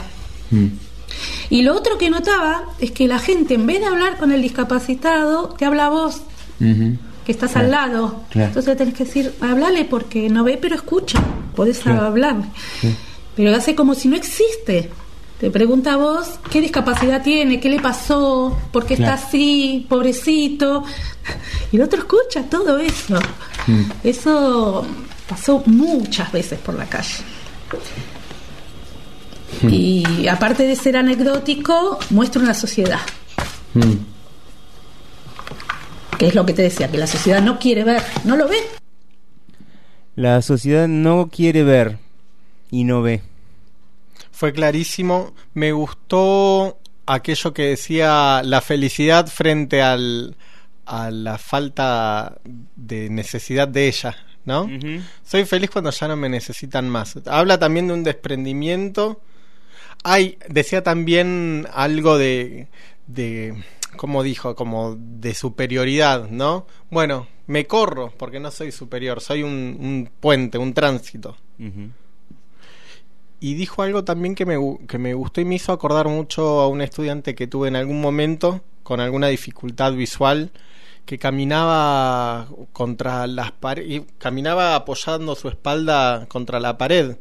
Y lo otro que notaba es que la gente, en vez de hablar con el discapacitado, te habla a vos, que estás al lado. Claro. Entonces tenés que decir, hablale porque no ve, pero escucha. Podés Claro. hablar. Pero hace como si no existe. Te pregunta a vos qué discapacidad tiene, qué le pasó, por qué Claro. está así, pobrecito. Y el otro escucha todo eso. Eso pasó muchas veces por la calle. Y aparte de ser anecdótico, muestra una sociedad. que es lo que te decía, que la sociedad no quiere ver, no lo ve. La sociedad no quiere ver y no ve. Fue clarísimo. Me gustó aquello que decía la felicidad frente al, a la falta de necesidad de ella, ¿no? Soy feliz cuando ya no me necesitan más. Habla también de un desprendimiento. Ay, decía también algo de, de, como dijo, como de superioridad, ¿no? Bueno, me corro porque no soy superior, soy un, un puente, un tránsito. Y dijo algo también que me, que me gustó y me hizo acordar mucho a un estudiante que tuve en algún momento con alguna dificultad visual que caminaba contra las paredes, caminaba apoyando su espalda contra la pared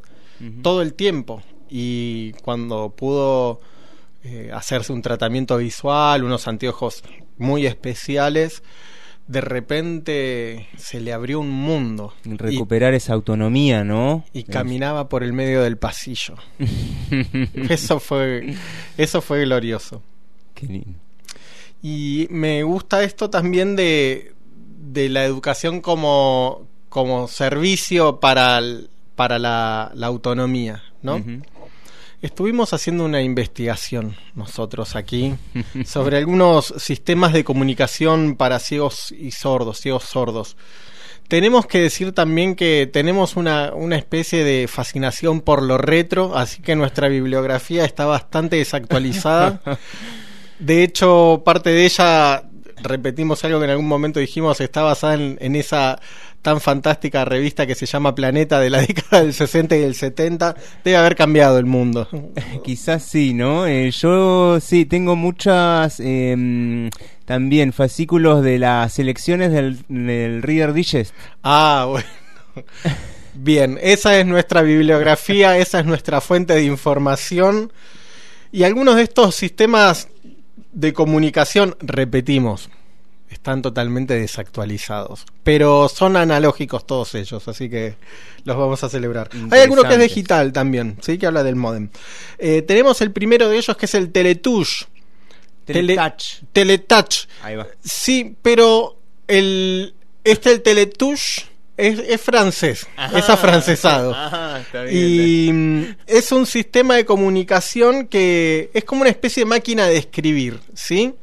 todo el tiempo. Y cuando pudo eh, hacerse un tratamiento visual, unos anteojos muy especiales, de repente se le abrió un mundo y, Recuperar esa autonomía, ¿no? y caminaba por el medio del pasillo. (laughs) eso fue eso fue glorioso. Qué lindo. Y me gusta esto también de, de la educación como, como servicio para, el- para la, la autonomía, ¿no? Estuvimos haciendo una investigación nosotros aquí sobre algunos sistemas de comunicación para ciegos y sordos, ciegos sordos. Tenemos que decir también que tenemos una, una especie de fascinación por lo retro, así que nuestra bibliografía está bastante desactualizada. (laughs) De hecho, parte de ella, repetimos algo que en algún momento dijimos, está basada en, en esa tan fantástica revista que se llama Planeta de la (laughs) década del 60 y del 70. Debe haber cambiado el mundo. (laughs) Quizás sí, ¿no? Eh, yo sí, tengo muchas em, también fascículos de las selecciones del, del Reader Digest. Ah, (laughs) bueno. Bien, esa es nuestra bibliografía, esa es nuestra fuente de información. Y algunos de estos sistemas de comunicación, repetimos, están totalmente desactualizados. Pero son analógicos todos ellos, así que los vamos a celebrar. Hay alguno que es digital también, ¿sí? Que habla del modem. Eh, tenemos el primero de ellos que es el Teletouch. Tele- Teletouch. Teletouch. Ahí va. Sí, pero el este el Teletouch es, es francés, es afrancesado. Está bien. Y mm, es un sistema de comunicación que es como una especie de máquina de escribir, ¿sí?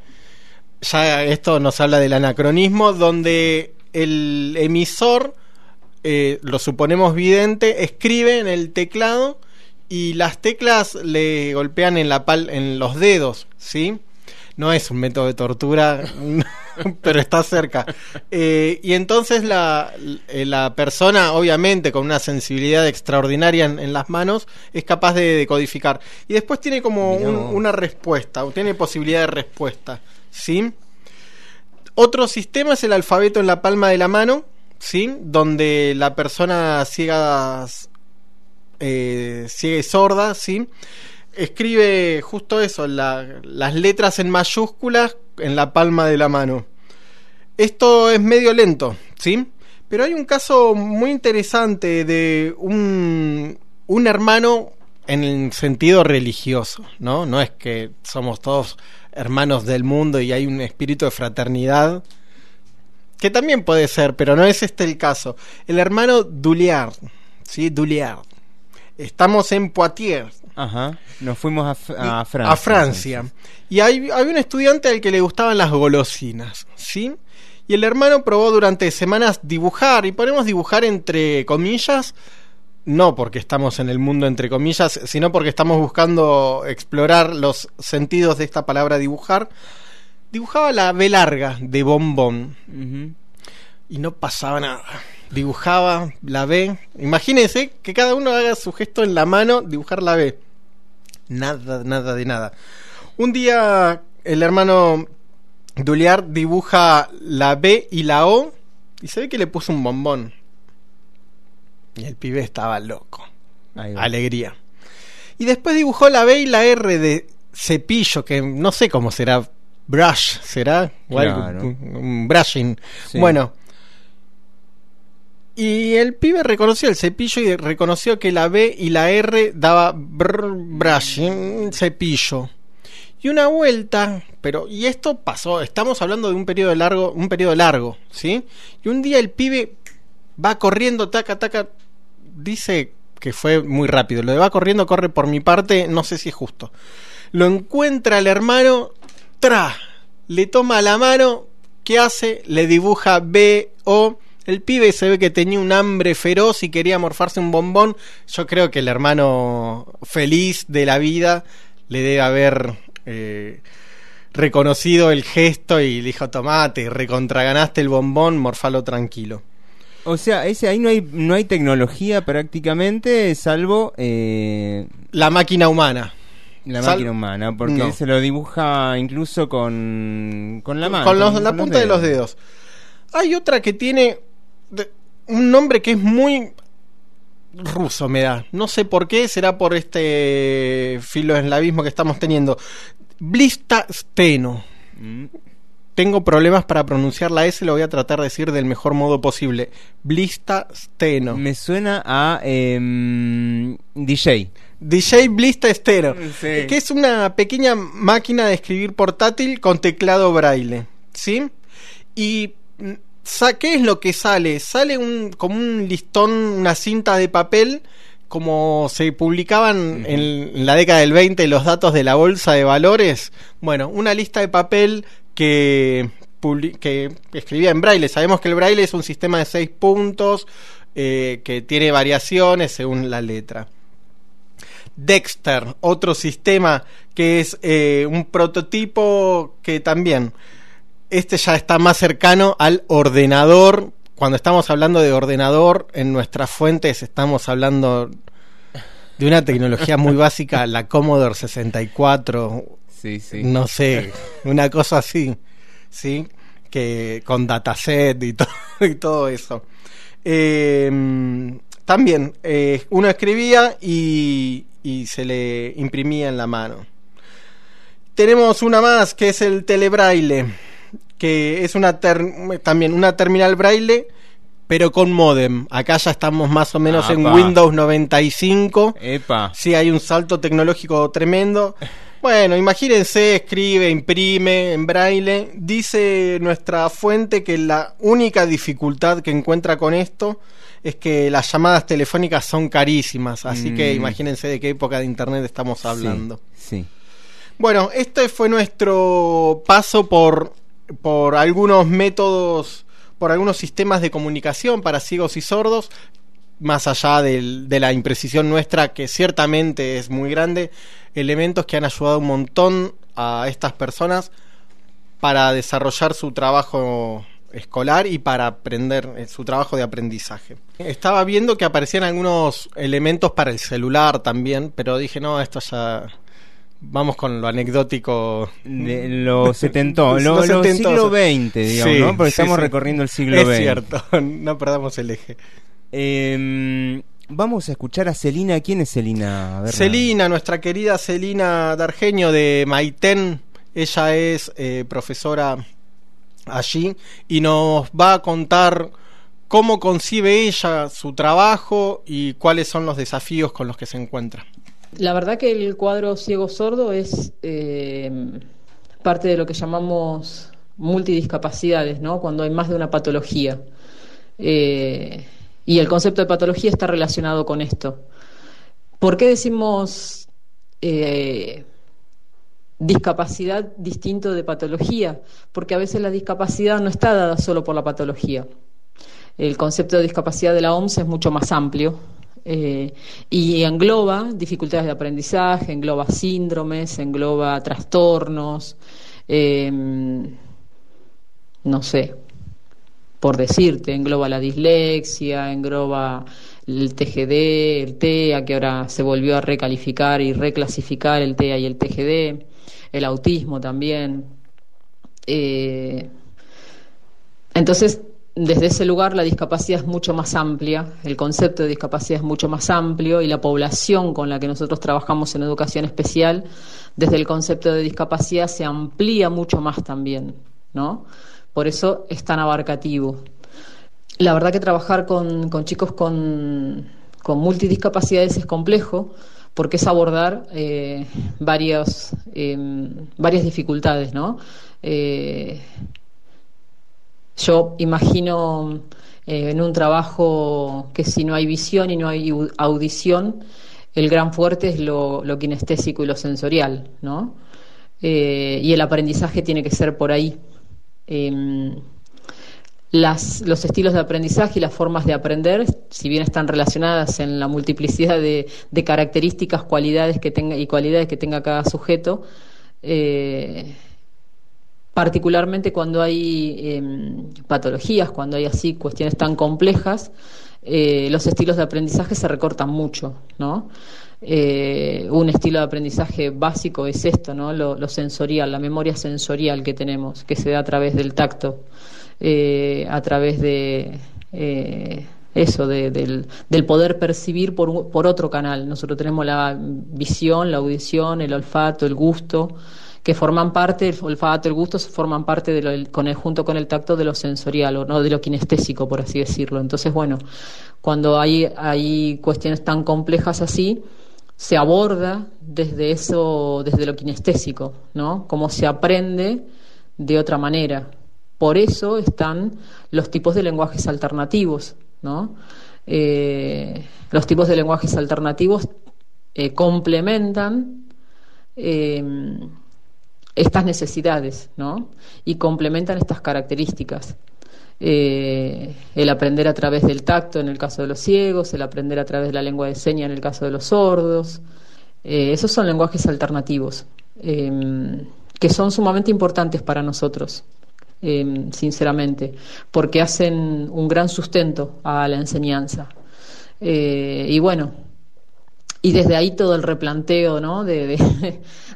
Ya esto nos habla del anacronismo, donde el emisor, eh, lo suponemos vidente, escribe en el teclado y las teclas le golpean en la pal en los dedos, ¿sí? No es un método de tortura, (laughs) pero está cerca. Eh, y entonces la, eh, la persona, obviamente, con una sensibilidad extraordinaria en, en las manos, es capaz de decodificar. Y después tiene como un- una respuesta, o tiene posibilidad de respuesta. ¿Sí? Otro sistema es el alfabeto en la palma de la mano, ¿sí? Donde la persona ciega, eh, ciega y sorda, ¿sí? Escribe justo eso, la- las letras en mayúsculas en la palma de la mano. Esto es medio lento, ¿sí? Pero hay un caso muy interesante de un, un hermano en el sentido religioso, ¿no? No es que somos todos hermanos del mundo y hay un espíritu de fraternidad, que también puede ser, pero no es este el caso. El hermano Duliard, ¿sí? Duliard. Estamos en Poitiers, Ajá. Nos fuimos a, Francia. a Francia. Y hay, había un estudiante al que le gustaban las golosinas, ¿sí? Y el hermano probó durante semanas dibujar, y ponemos dibujar entre comillas, no porque estamos en el mundo entre comillas, sino porque estamos buscando explorar los sentidos de esta palabra dibujar. Dibujaba la B larga de bombón y no pasaba nada. Dibujaba la B. Imagínense que cada uno haga su gesto en la mano, dibujar la B. Nada, nada de nada. Un día el hermano Duliard dibuja la B y la O y se ve que le puso un bombón. Y el pibe estaba loco. Alegría. Y después dibujó la B y la R de cepillo, que no sé cómo será. Brush, ¿será? O algo, Claro. un- un brushing. Sí. Bueno. Y el pibe reconoció el cepillo y reconoció que la B y la R daba brr, brushing, cepillo. Y una vuelta, pero y esto pasó, estamos hablando de un periodo largo, un periodo largo, ¿sí? Y un día el pibe va corriendo, taca, taca, dice que fue muy rápido. Lo de va corriendo, corre por mi parte, no sé si es justo. Lo encuentra el hermano, tra, le toma la mano, ¿qué hace? Le dibuja B, O. El pibe se ve que tenía un hambre feroz y quería morfarse un bombón. Yo creo que el hermano feliz de la vida le debe haber eh, reconocido el gesto y le dijo, tomate, recontraganaste el bombón, morfalo tranquilo. O sea, ese ahí no hay no hay tecnología prácticamente, salvo eh, la máquina humana. La Sal- máquina humana, porque No. se lo dibuja incluso con, con la mano. con los- la punta de los dedos. Hay otra que tiene de- un nombre que es muy ruso, me da. No sé por qué, será por este filoeslavismo que estamos teniendo. Blista steno. Mm. Tengo problemas para pronunciar la S, lo voy a tratar de decir del mejor modo posible. Blista steno. Me suena a em, DJ. DJ Blista Estero, Sí. que es una pequeña máquina de escribir portátil con teclado braille, ¿sí? Y ¿qué es lo que sale? Sale un como un listón, una cinta de papel como se publicaban en, en la década del 20 los datos de la bolsa de valores. Bueno, una lista de papel que escribía en braille. Sabemos que el braille es un sistema de seis puntos eh, que tiene variaciones según la letra. Dexter, otro sistema que es eh, un prototipo que también, este ya está más cercano al ordenador. Cuando estamos hablando de ordenador, en nuestras fuentes estamos hablando de una tecnología muy (laughs) básica, la Commodore 64, Sí, sí. no sé, una cosa así, ¿sí? Que con dataset y, (laughs) to- y todo eso. Eh, también, eh, uno escribía y, y se le imprimía en la mano. Tenemos una más que es el telebraille, que es una ter- también una terminal braille, pero con modem. Acá ya estamos más o menos en. Windows 95. Epa. Sí, hay un salto tecnológico tremendo. (laughs) Bueno, imagínense, escribe, imprime en braille. Dice nuestra fuente que la única dificultad que encuentra con esto es que las llamadas telefónicas son carísimas. Así que Mm. imagínense de qué época de internet estamos hablando. Sí. Bueno, este fue nuestro paso por, por algunos métodos, por algunos sistemas de comunicación para ciegos y sordos, más allá de la imprecisión nuestra, que ciertamente es muy grande, elementos que han ayudado un montón a estas personas para desarrollar su trabajo escolar y para aprender eh, su trabajo de aprendizaje. Estaba viendo que aparecían algunos elementos para el celular también, pero dije, no, esto ya... Vamos con lo anecdótico. De lo (laughs) setentón, Los lo, lo siglo XX, digamos, Sí, ¿no? Porque sí, estamos sí. recorriendo el siglo es XX. cierto, (laughs) no perdamos el eje. Em, vamos a escuchar a Celina. ¿Quién es Celina? Celina, nuestra querida Celina Dargenio de Maitén, ella es eh, profesora allí y nos va a contar cómo concibe ella su trabajo y cuáles son los desafíos con los que se encuentra. La verdad que el cuadro ciego-sordo es eh, parte de lo que llamamos multidiscapacidades, ¿no? Cuando hay más de una patología. Eh, y el concepto de patología está relacionado con esto. ¿Por qué decimos eh, discapacidad distinto de patología? Porque a veces la discapacidad no está dada solo por la patología. El concepto de discapacidad de la OMS es mucho más amplio eh, y engloba dificultades de aprendizaje, engloba síndromes, engloba trastornos, eh, no sé, por decirte, engloba la dislexia, engloba el TGD, el TEA, que ahora se volvió a recalificar y reclasificar el TEA y el TGD, el autismo también. Eh, entonces, desde ese lugar la discapacidad es mucho más amplia, el concepto de discapacidad es mucho más amplio y la población con la que nosotros trabajamos en educación especial, desde el concepto de discapacidad se amplía mucho más también, ¿no? Por eso es tan abarcativo. La verdad que trabajar con, chicos con, multidiscapacidades es complejo porque es abordar eh, varias, em, varias dificultades, ¿no? Eh, yo imagino eh, en un trabajo que si no hay visión y no hay audición, el gran fuerte es lo, lo kinestésico y lo sensorial, ¿no? y el aprendizaje tiene que ser por ahí. Em, las, los estilos de aprendizaje y las formas de aprender, si bien están relacionadas en la multiplicidad de, características, cualidades que tenga y cualidades que tenga cada sujeto, eh, particularmente cuando hay em, patologías, cuando hay así cuestiones tan complejas, eh, los estilos de aprendizaje se recortan mucho, ¿no? Eh, un estilo de aprendizaje básico es esto, ¿no? lo sensorial, la memoria sensorial que tenemos, que se da a través del tacto. Eh, a través de eso, del, poder percibir por, por otro canal. Nosotros tenemos la visión, la audición, el olfato, el gusto que forman parte, el olfato, el gusto, forman parte de lo, con el, junto con el tacto de lo sensorial o no de lo kinestésico, por así decirlo. Entonces, bueno, cuando hay, hay cuestiones tan complejas así, se aborda desde eso, desde lo kinestésico, ¿no? Cómo se aprende de otra manera. Por eso están los tipos de lenguajes alternativos, ¿no? Eh, los tipos de lenguajes alternativos eh, complementan eh, estas necesidades, ¿no? Y complementan estas características. el aprender a través del tacto en el caso de los ciegos, el aprender a través de la lengua de señas en el caso de los sordos. esos son lenguajes alternativos que son sumamente importantes para nosotros. Em, sinceramente, porque hacen un gran sustento a la enseñanza. Eh, y bueno, y desde ahí todo el replanteo, ¿no? De,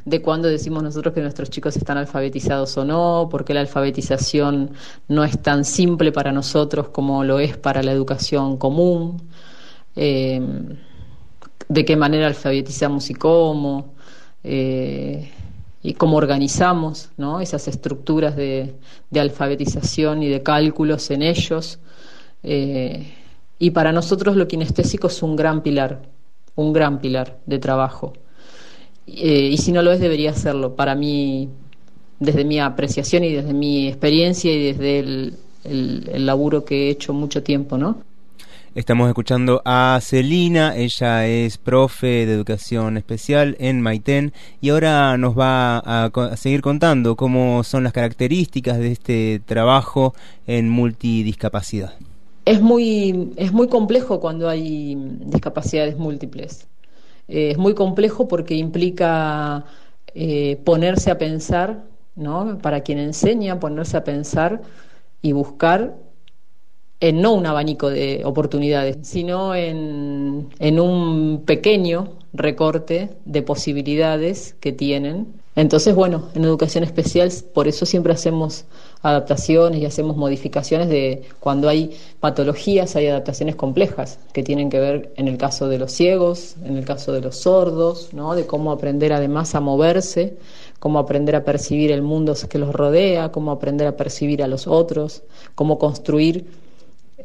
de, (laughs) cuando decimos nosotros que nuestros chicos están alfabetizados o no, porque la alfabetización no es tan simple para nosotros como lo es para la educación común, em, de qué manera alfabetizamos y cómo. Eh, y cómo organizamos ¿no? esas estructuras de, alfabetización y de cálculos en ellos. Eh, y para nosotros lo kinestésico es un gran pilar, un gran pilar de trabajo. Eh, y si no lo es, debería serlo. Para mí, desde mi apreciación y desde mi experiencia y desde el, el laburo que he hecho mucho tiempo, ¿no? Estamos escuchando a Celina, ella es profe de educación especial en Maitén y ahora nos va a, seguir contando cómo son las características de este trabajo en multidiscapacidad. Es muy, es muy complejo cuando hay discapacidades múltiples. Eh, es muy complejo porque implica eh, ponerse a pensar, ¿no? Para quien enseña, ponerse a pensar y buscar en no un abanico de oportunidades, sino en, en un pequeño recorte de posibilidades que tienen. Entonces, bueno, en educación especial por eso siempre hacemos adaptaciones y hacemos modificaciones de cuando hay patologías, hay adaptaciones complejas que tienen que ver en el caso de los ciegos, en el caso de los sordos, ¿no? de cómo aprender además a moverse, cómo aprender a percibir el mundo que los rodea, cómo aprender a percibir a los otros, cómo construir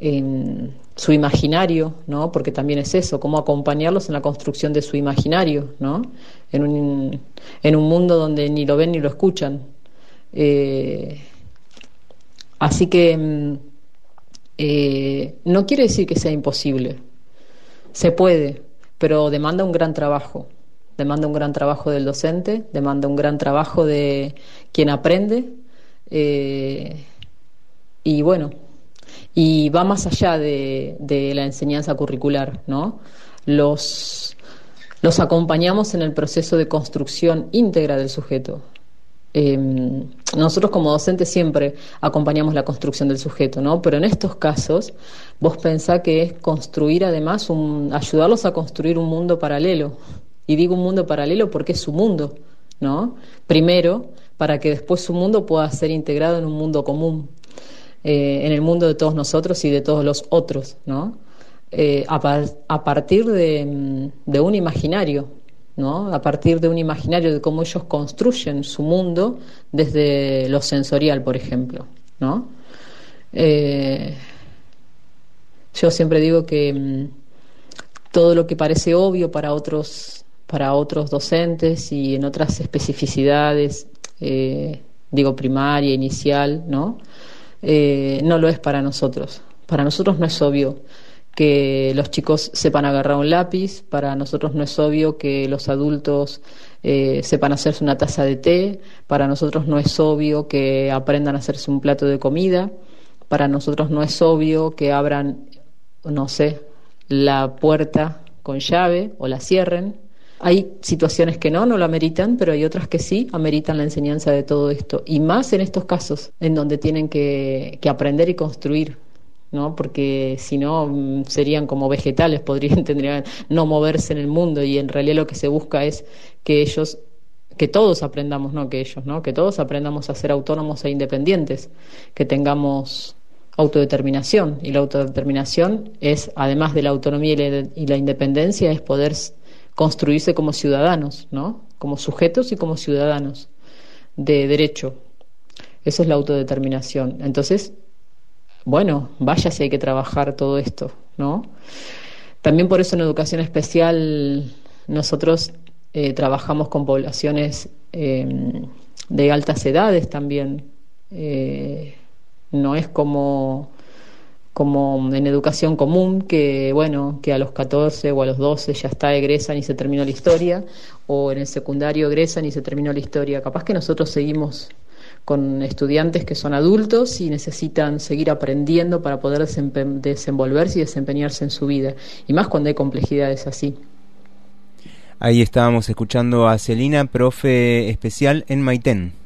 en su imaginario, ¿no? Porque también es eso, cómo acompañarlos en la construcción de su imaginario, ¿no? En un, en un mundo donde ni lo ven ni lo escuchan. Eh, así que mm, eh, no quiere decir que sea imposible. Se puede, pero demanda un gran trabajo. Demanda un gran trabajo del docente, demanda un gran trabajo de quien aprende. Eh, y bueno, y va más allá de, la enseñanza curricular, ¿no? Los, los acompañamos en el proceso de construcción íntegra del sujeto. Em, nosotros como docentes siempre acompañamos la construcción del sujeto, ¿no? Pero en estos casos, vos pensás que es construir además, un, ayudarlos a construir un mundo paralelo. Y digo un mundo paralelo porque es su mundo, ¿no? Primero, para que después su mundo pueda ser integrado en un mundo común. Eh, en el mundo de todos nosotros y de todos los otros, ¿no? Eh, a, partir mm, de, un imaginario, ¿no? A partir de un imaginario de cómo ellos construyen su mundo desde lo sensorial, por ejemplo, ¿no? Eh, yo siempre digo que mm, todo lo que parece obvio para otros para otros docentes y en otras especificidades, eh, digo primaria, inicial, ¿no? Eh, no lo es para nosotros. Para nosotros no es obvio que los chicos sepan agarrar un lápiz, para nosotros no es obvio que los adultos eh, sepan hacerse una taza de té, para nosotros no es obvio que aprendan a hacerse un plato de comida, para nosotros no es obvio que abran, no sé, la puerta con llave o la cierren. Hay situaciones que no, no lo ameritan, pero hay otras que sí ameritan la enseñanza de todo esto. Y más en estos casos, en donde tienen que, que aprender y construir ¿no? Porque si no serían como vegetales, (laughs) podrían tendrían no moverse en el mundo y en realidad lo que se busca es que ellos que todos aprendamos, no que ellos, ¿no? Que todos aprendamos a ser autónomos e independientes, que tengamos autodeterminación y la autodeterminación es además de la autonomía y la independencia es poder construirse como ciudadanos, ¿no? Como sujetos y como ciudadanos de derecho. Eso es la autodeterminación. Entonces, bueno, vaya si hay que trabajar todo esto, ¿no? También por eso en educación especial nosotros eh, trabajamos con poblaciones em, de altas edades también. Eh, no es como, como en educación común, que bueno, que a los 14 o a los 12 ya está, egresan y se terminó la historia, o en el secundario egresan y se terminó la historia. Capaz que nosotros seguimos con estudiantes que son adultos y necesitan seguir aprendiendo para poder desenvolverse y desempeñarse en su vida, y más cuando hay complejidades así. Ahí estábamos escuchando a Celina, profe especial en Maitén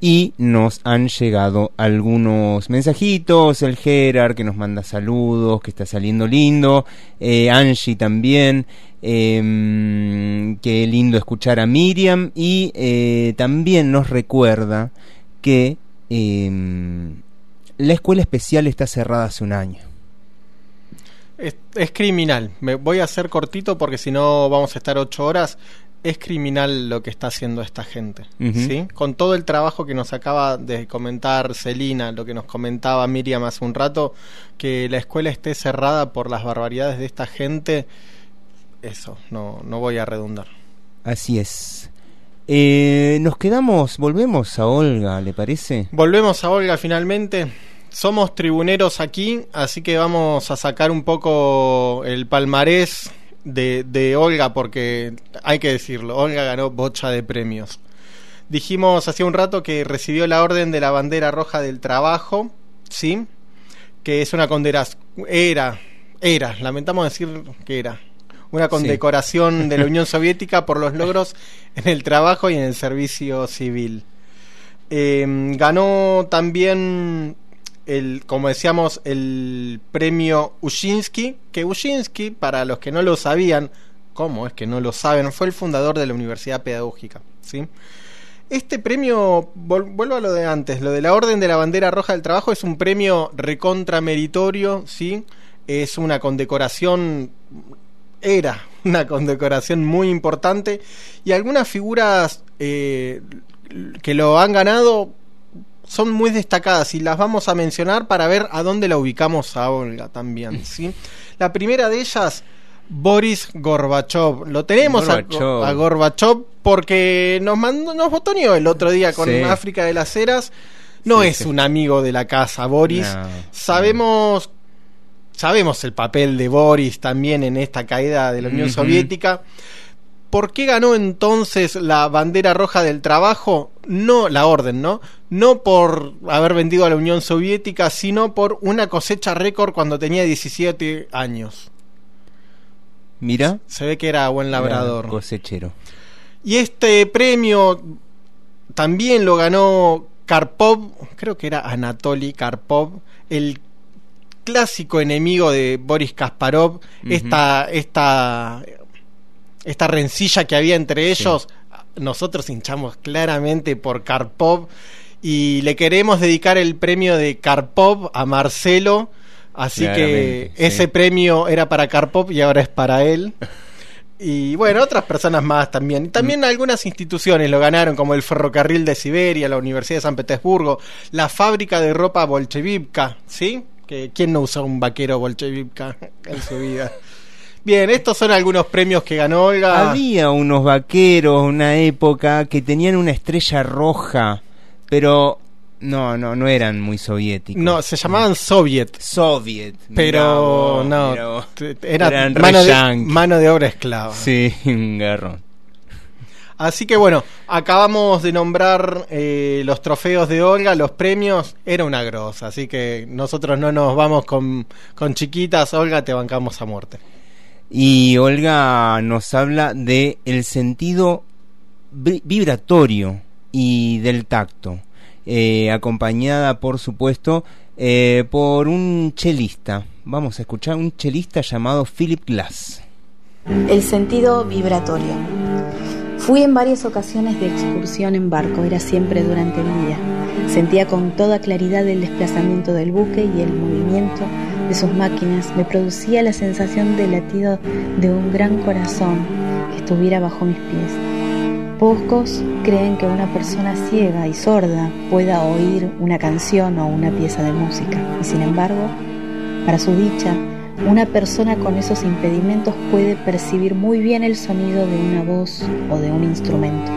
y nos han llegado algunos mensajitos, el Gerard que nos manda saludos, que está saliendo lindo, eh, Angie también, eh, qué lindo escuchar a Miriam y eh, también nos recuerda que em, la escuela especial está cerrada hace un año. Es, es, criminal. Me voy a hacer cortito porque si no vamos a estar ocho horas es criminal lo que está haciendo esta gente, ¿sí? Con todo el trabajo que nos acaba de comentar Celina, lo que nos comentaba Miriam hace un rato, que la escuela esté cerrada por las barbaridades de esta gente, eso, no, no voy a redundar. Así es. Eh, nos quedamos, volvemos a Olga, ¿le parece? Volvemos a Olga finalmente. Somos tribuneros aquí, así que vamos a sacar un poco el palmarés de, de Olga, porque hay que decirlo, Olga ganó bocha de premios. Dijimos hace un rato que recibió la orden de la bandera roja del trabajo, ¿sí? Que es una condecoración, era, era, lamentamos decir que era, una condecoración de la Unión (laughs) Soviética por los logros en el trabajo y en el servicio civil. Em, ganó también el, como decíamos, el premio Ushinsky, que Ushinsky, para los que no lo sabían, ¿cómo es que no lo saben? Fue el fundador de la Universidad Pedagógica, ¿sí? Este premio, vuelvo a lo de antes, lo de la Orden de la Bandera Roja del Trabajo es un premio recontra meritorio, ¿sí? Es una condecoración, era una condecoración muy importante y algunas figuras eh, que lo han ganado son muy destacadas y las vamos a mencionar para ver a dónde la ubicamos a Olga también. (laughs) ¿sí? La primera de ellas, Boris Gorbachev. Lo tenemos A, Gorbachev porque nos mandó, nos botoneó el otro día con África de las Heras. No es un amigo de la casa, Boris. sabemos, sabemos el papel de Boris también en esta caída de la Unión Soviética. ¿Por qué ganó entonces la bandera roja del trabajo? No la orden, ¿no? No por haber vendido a la Unión Soviética, sino por una cosecha récord cuando tenía 17 años. Mira. Se ve que era buen labrador. cosechero. Y este premio también lo ganó Karpov, creo que era Anatoly Karpov, el clásico enemigo de Boris Kasparov, esta, esta esta rencilla que había entre ellos, nosotros hinchamos claramente por Karpov y le queremos dedicar el premio de Karpov a Marcelo, así que ese premio era para Karpov y ahora es para él. Y bueno, otras personas más también. Y también algunas instituciones lo ganaron, como el Ferrocarril de Siberia, la Universidad de San Petersburgo, la fábrica de ropa bolchevivka, ¿sí? Que, ¿Quién no usa un vaquero bolchevivka (laughs) en su vida? Bien, estos son algunos premios que ganó Olga. Había unos vaqueros, una época, que tenían una estrella roja, pero no, no, no eran muy soviéticos. No, se llamaban Soviet. Soviet. Pero no, era Eran mano de, mano de obra esclava. Sí, un garrón. Así que bueno, acabamos de nombrar eh, los trofeos de Olga, los premios, era una grosa, así que nosotros no nos vamos con, con chiquitas, Olga, te bancamos a muerte. Y Olga nos habla de el sentido vi- vibratorio y del tacto, eh, acompañada, por supuesto, eh, por un chelista. Vamos a escuchar un chelista llamado Philip Glass. El sentido vibratorio. Fui en varias ocasiones de excursión en barco, era siempre durante el día. Sentía con toda claridad el desplazamiento del buque y el movimiento de sus máquinas me producía la sensación de latido de un gran corazón que estuviera bajo mis pies. Pocos creen que una persona ciega y sorda pueda oír una canción o una pieza de música, y sin embargo, para su dicha, una persona con esos impedimentos puede percibir muy bien el sonido de una voz o de un instrumento.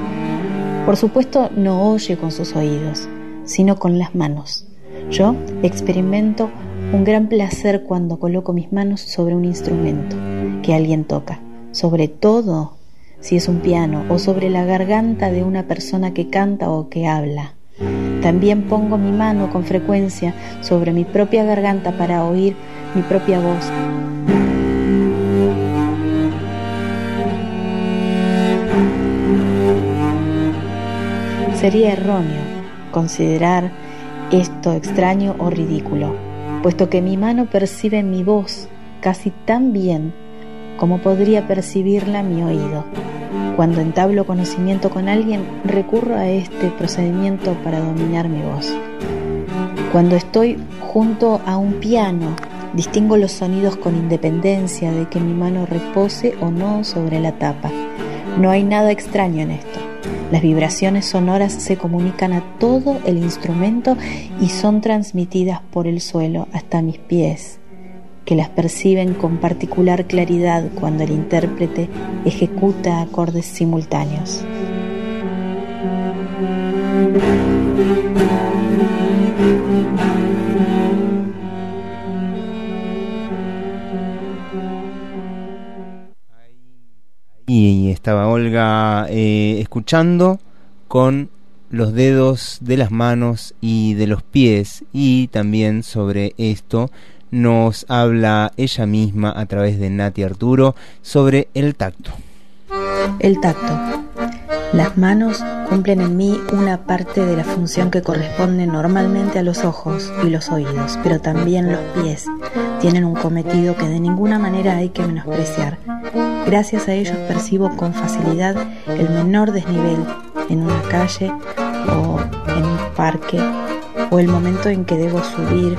Por supuesto, no oye con sus oídos, sino con las manos. Yo experimento un gran placer cuando coloco mis manos sobre un instrumento que alguien toca, sobre todo si es un piano o sobre la garganta de una persona que canta o que habla. También pongo mi mano con frecuencia sobre mi propia garganta para oír mi propia voz. Sería erróneo considerar esto extraño o ridículo, puesto que mi mano percibe mi voz casi tan bien como podría percibirla mi oído. Cuando entablo conocimiento con alguien, recurro a este procedimiento para dominar mi voz. Cuando estoy junto a un piano, distingo los sonidos con independencia de que mi mano repose o no sobre la tapa. No hay nada extraño en esto. Las vibraciones sonoras se comunican a todo el instrumento y son transmitidas por el suelo hasta mis pies, que las perciben con particular claridad cuando el intérprete ejecuta acordes simultáneos. Y estaba Olga eh, escuchando con los dedos de las manos y de los pies y también sobre esto nos habla ella misma a través de Nati Arturo sobre el tacto. El tacto. Las manos cumplen en mí una parte de la función que corresponde normalmente a los ojos y los oídos, pero también los pies tienen un cometido que de ninguna manera hay que menospreciar. Gracias a ellos percibo con facilidad el menor desnivel en una calle o en un parque o el momento en que debo subir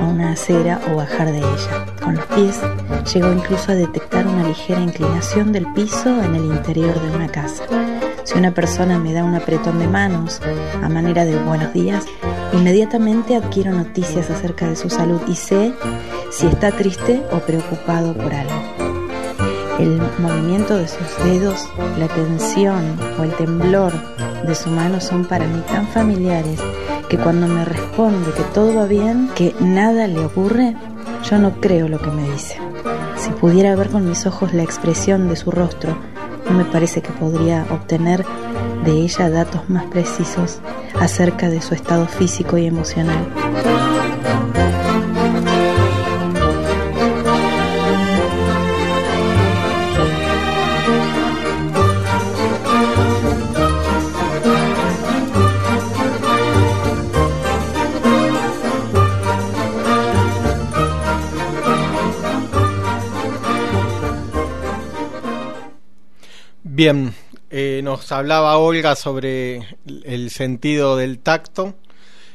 a una acera o bajar de ella. Con los pies llego incluso a detectar una ligera inclinación del piso en el interior de una casa. Si una persona me da un apretón de manos a manera de buenos días, inmediatamente adquiero noticias acerca de su salud y sé si está triste o preocupado por algo. El movimiento de sus dedos, la tensión o el temblor de su mano son para mí tan familiares que cuando me responde que todo va bien, que nada le ocurre, yo no creo lo que me dice. Si pudiera ver con mis ojos la expresión de su rostro, no me parece que podría obtener de ella datos más precisos acerca de su estado físico y emocional. Bien, eh, nos hablaba Olga sobre el sentido del tacto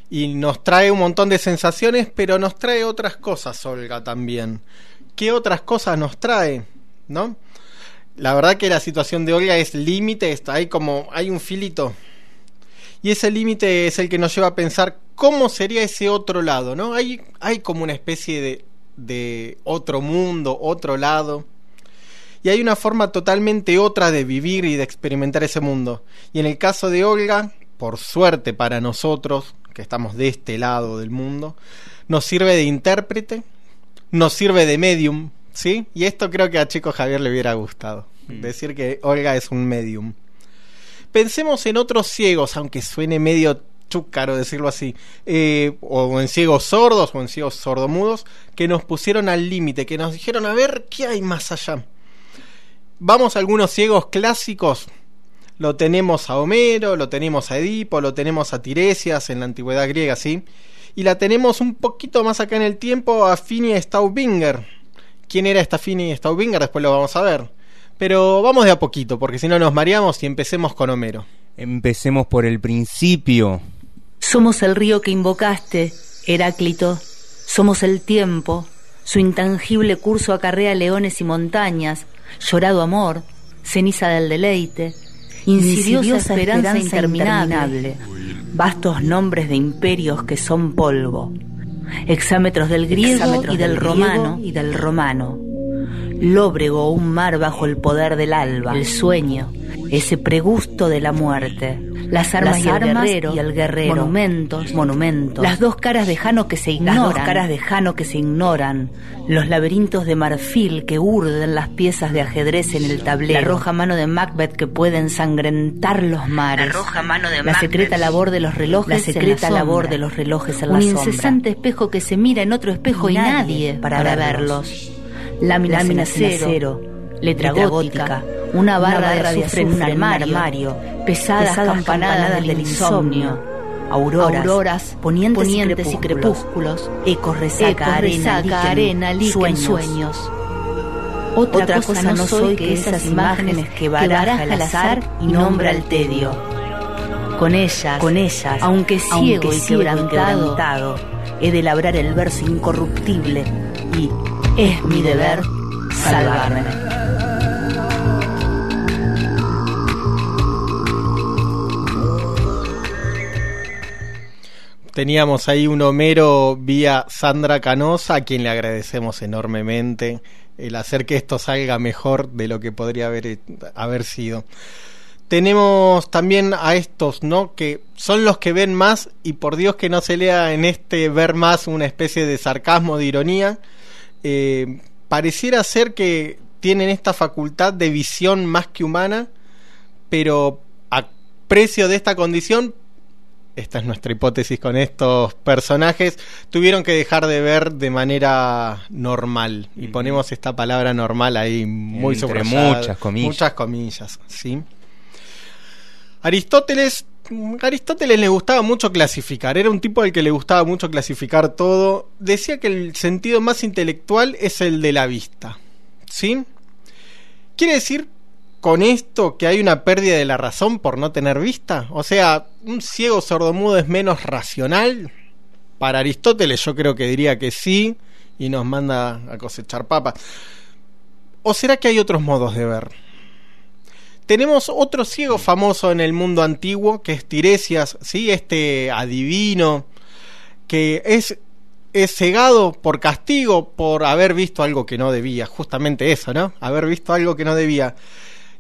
y nos trae un montón de sensaciones, pero nos trae otras cosas, Olga, también. ¿Qué otras cosas nos trae? ¿No? La verdad que la situación de Olga es límite, ahí como hay un filito. Y ese límite es el que nos lleva a pensar cómo sería ese otro lado, ¿no? Hay, hay como una especie de otro mundo, otro lado. Y hay una forma totalmente otra de vivir y de experimentar ese mundo. Y en el caso de Olga, por suerte para nosotros, que estamos de este lado del mundo, nos sirve de intérprete, nos sirve de medium, ¿sí? Y esto creo que a Chico Javier le hubiera gustado, decir que Olga es un medium. Pensemos en otros ciegos, aunque suene medio chúcaro decirlo así, eh, o en ciegos sordos o en ciegos sordomudos, que nos pusieron al límite, que nos dijeron, a ver, ¿qué hay más allá? Vamos a algunos ciegos clásicos, lo tenemos a Homero, lo tenemos a Edipo, lo tenemos a Tiresias en la antigüedad griega, ¿sí? Y la tenemos un poquito más acá en el tiempo a Finney Staubinger. ¿Quién era esta Finney Staubinger? Después lo vamos a ver. Pero vamos de a poquito, porque si no nos mareamos y empecemos con Homero. Empecemos por el principio. Somos el río que invocaste, Heráclito. Somos el tiempo. Su intangible curso acarrea leones y montañas, llorado amor, ceniza del deleite, insidiosa, esperanza, interminable, vastos nombres de imperios que son polvo, exámetros del griego y del romano y del romano, lóbrego un mar bajo el poder del alba, el sueño, ese pregusto de la muerte, las armas, y, el guerrero, monumentos, monumentos, las dos caras de Jano que se ignoran, las dos caras de Jano que se ignoran, los laberintos de marfil que urden las piezas de ajedrez en el tablero, la roja mano de Macbeth que puede ensangrentar los mares, la roja mano de la secreta labor de los relojes, la secreta labor de los relojes en un incesante espejo que se mira en otro espejo y, nadie, para, verlos, láminas, de acero, letra, gótica. una barra, de azufre en un armario, pesadas, campanadas, del insomnio, auroras, ponientes, y, crepúsculos, ecos resaca, arena, líquen, sueños. Otra, cosa no soy que esas imágenes que baraja el azar y nombra el tedio. Con ellas, con ellas, aunque ciego, y, quebrantado, he de labrar el verso incorruptible y es mi deber salvarme. Teníamos ahí un Homero vía Sandra Canosa, a quien le agradecemos enormemente el hacer que esto salga mejor de lo que podría haber, haber sido. Tenemos también a estos, ¿no? Que son los que ven más y por Dios que no se lea en este ver más una especie de sarcasmo, de ironía. Eh, pareciera ser que tienen esta facultad de visión más que humana, pero a precio de esta condición esta es nuestra hipótesis con estos personajes, tuvieron que dejar de ver de manera normal. Y ponemos esta palabra normal ahí muy sobre muchas comillas. Muchas comillas, ¿sí? Aristóteles, Aristóteles le gustaba mucho clasificar, era un tipo al que le gustaba mucho clasificar todo. Decía que el sentido más intelectual es el de la vista, ¿sí? Quiere decir con esto que hay una pérdida de la razón por no tener vista? O sea, ¿un ciego sordomudo es menos racional? Para Aristóteles yo creo que diría que sí y nos manda a cosechar papas. ¿O será que hay otros modos de ver? Tenemos otro ciego famoso en el mundo antiguo que es Tiresias, ¿sí? este adivino que es, es cegado por castigo por haber visto algo que no debía, justamente eso, ¿no? Haber visto algo que no debía.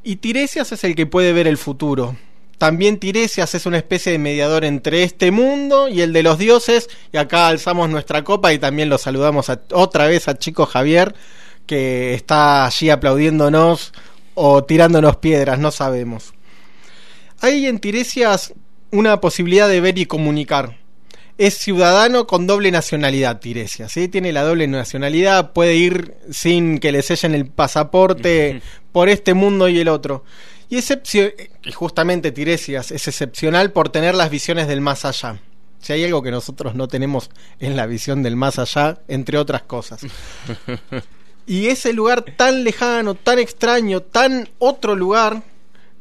Y Tiresias es el que puede ver el futuro. También Tiresias es una especie de mediador entre este mundo y el de los dioses. Y acá alzamos nuestra copa y también lo saludamos otra vez a Chico Javier, que está allí aplaudiéndonos o tirándonos piedras, no sabemos. Hay en Tiresias una posibilidad de ver y comunicar es ciudadano con doble nacionalidad, Tiresias. ¿sí? Tiene la doble nacionalidad, puede ir sin que le sellen el pasaporte por este mundo y el otro. Y, y justamente Tiresias es excepcional por tener las visiones del más allá. Si hay algo que nosotros no tenemos es la visión del más allá, entre otras cosas. (laughs) y ese lugar tan lejano, tan extraño, tan otro lugar,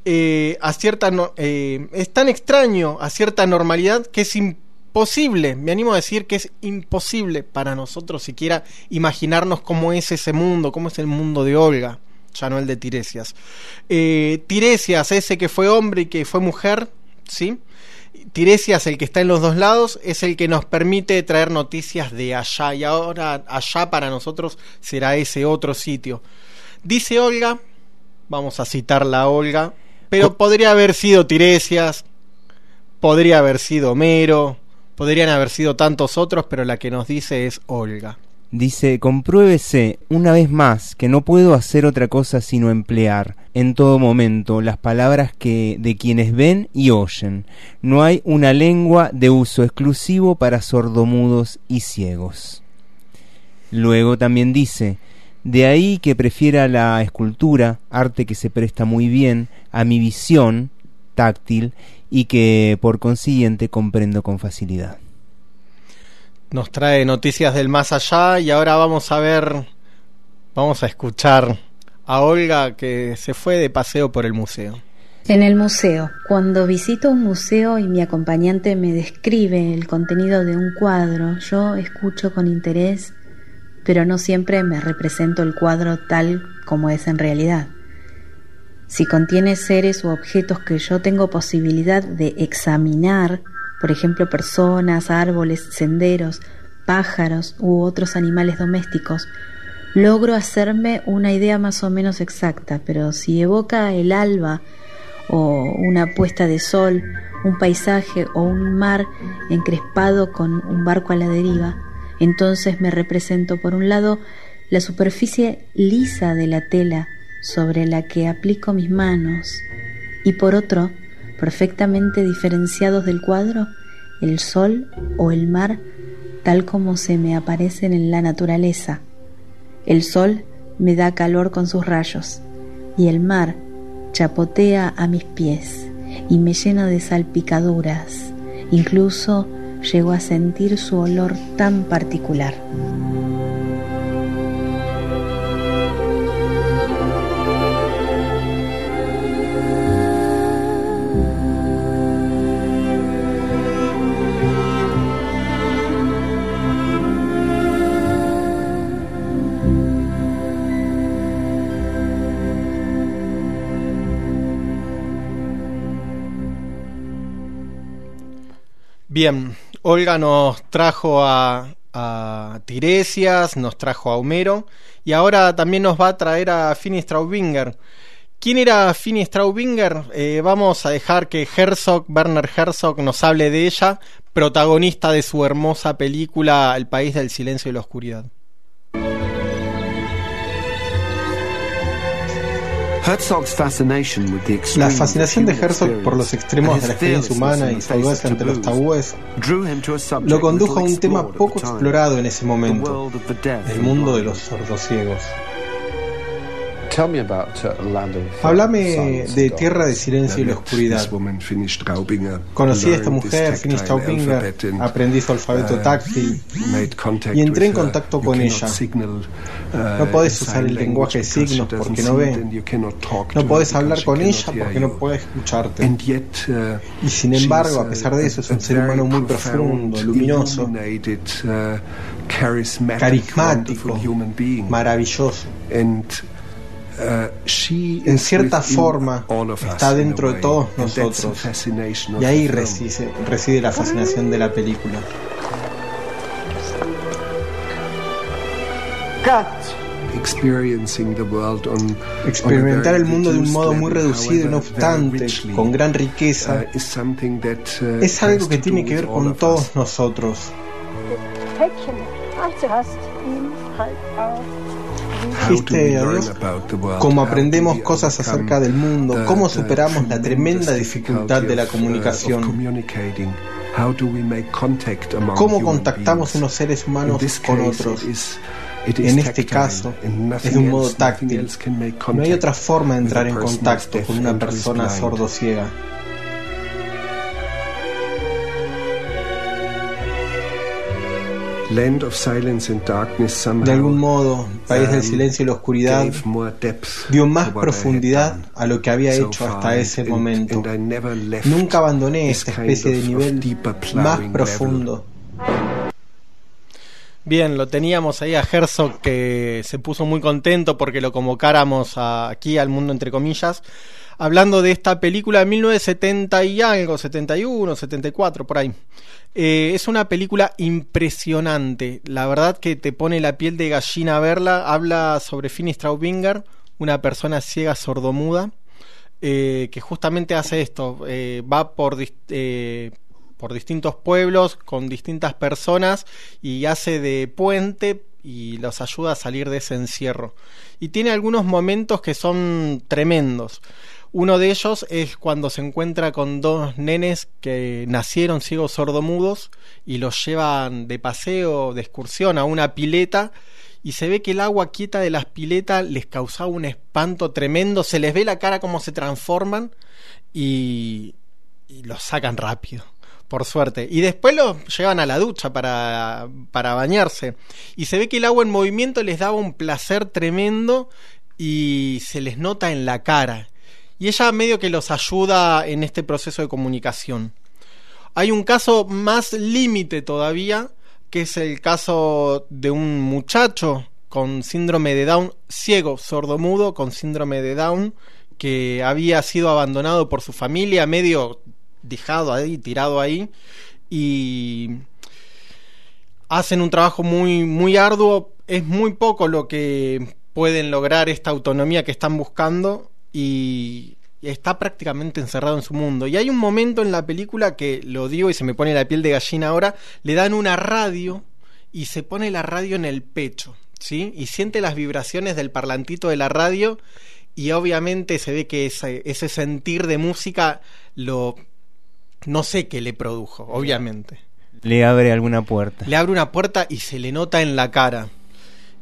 eh, a cierta eh, es tan extraño a cierta normalidad que es imposible posible, me animo a decir que es imposible para nosotros siquiera imaginarnos cómo es ese mundo, cómo es el mundo de Olga, ya no el de Tiresias. Eh, Tiresias, ese que fue hombre y que fue mujer, ¿sí? Tiresias, el que está en los dos lados, es el que nos permite traer noticias de allá y ahora allá para nosotros será ese otro sitio. Dice Olga Vamos a citar la Olga. Pero podría haber sido Tiresias, podría haber sido Homero, podrían haber sido tantos otros, pero la que nos dice es Olga. Dice, compruébese una vez más que no puedo hacer otra cosa sino emplear en todo momento las palabras que de quienes ven y oyen. No hay una lengua de uso exclusivo para sordomudos y ciegos. Luego también dice, de ahí que prefiera la escultura, arte que se presta muy bien a mi visión táctil y que por consiguiente comprendo con facilidad nos trae noticias del más allá y ahora vamos a ver, vamos a escuchar a Olga que se fue de paseo por el museo. En el museo, cuando visito un museo y mi acompañante me describe el contenido de un cuadro, yo escucho con interés, pero no siempre me represento el cuadro tal como es en realidad. Si contiene seres u objetos que yo tengo posibilidad de examinar, por ejemplo, personas, árboles, senderos, pájaros u otros animales domésticos, logro hacerme una idea más o menos exacta, pero si evoca el alba o una puesta de sol, un paisaje o un mar encrespado con un barco a la deriva, entonces me represento por un lado la superficie lisa de la tela sobre la que aplico mis manos y por otro perfectamente diferenciados del cuadro, el sol o el mar tal como se me aparecen en la naturaleza. El sol me da calor con sus rayos y el mar chapotea a mis pies y me llena de salpicaduras. Incluso llego a sentir su olor tan particular. Bien, Olga nos trajo a, Tiresias, nos trajo a Homero y ahora también nos va a traer a Finny Straubinger. ¿Quién era Finny Straubinger? Eh, vamos a dejar que Herzog, Werner Herzog, nos hable de ella, protagonista de su hermosa película El País del Silencio y la Oscuridad. La fascinación de Herzog por los extremos de la experiencia humana y su agudeza ante los tabúes lo condujo a un tema poco explorado en ese momento, el mundo de los sordociegos. Háblame de Tierra de Silencio y la Oscuridad. Conocí a esta mujer, Finny Staubinger, aprendí su alfabeto táctil y entré en contacto con ella. No podés usar el lenguaje de signos porque no ve. No podés hablar con ella porque no puede escucharte. Y sin embargo, a pesar de eso, es un ser humano muy profundo, luminoso, carismático, maravilloso. Uh, en cierta forma está dentro de todos nosotros. y ahí reside, reside la fascinación de la película. Experimentar el mundo de un modo muy reducido y no obstante, con gran riqueza, uh, uh, es algo que tiene que ver con todos nosotros. Dijiste a Dios cómo aprendemos cosas acerca del mundo, cómo superamos la tremenda dificultad de la comunicación, cómo contactamos unos seres humanos con otros. En este caso, es de un modo táctil. No hay otra forma de entrar en contacto con una persona sordo-ciega. De algún modo, País del Silencio y la Oscuridad dio más profundidad a lo que había hecho hasta ese momento. Nunca abandoné esta especie de nivel más profundo. Bien, lo teníamos ahí a Herzog que se puso muy contento porque lo convocáramos aquí al mundo entre comillas, hablando de esta película de 1970 y algo, 71, 74, por ahí. Eh, es una película impresionante, la verdad que te pone la piel de gallina verla, habla sobre Finny Straubinger, una persona ciega sordomuda eh, que justamente hace esto, eh, va por, por distintos pueblos con distintas personas y hace de puente y los ayuda a salir de ese encierro. Y tiene algunos momentos que son tremendos. Uno de ellos es cuando se encuentra con dos nenes que nacieron ciegos sordomudos y los llevan de paseo, de excursión a una pileta y se ve que el agua quieta de las piletas les causaba un espanto tremendo, se les ve la cara como se transforman y, y los sacan rápido por suerte. Y después los llevan a la ducha para, para bañarse. Y se ve que el agua en movimiento les daba un placer tremendo y se les nota en la cara. Y ella medio que los ayuda en este proceso de comunicación. Hay un caso más límite todavía, que es el caso de un muchacho con síndrome de Down, ciego, sordomudo, con síndrome de Down, que había sido abandonado por su familia, medio dejado ahí, tirado ahí, y hacen un trabajo muy, muy arduo, es muy poco lo que pueden lograr esta autonomía que están buscando y está prácticamente encerrado en su mundo. Y hay un momento en la película que lo digo y se me pone la piel de gallina ahora, le dan una radio y se pone la radio en el pecho, ¿sí? Y siente las vibraciones del parlantito de la radio y obviamente se ve que ese, ese sentir de música lo no sé qué le produjo, obviamente. Le abre alguna puerta. Le abre una puerta y se le nota en la cara.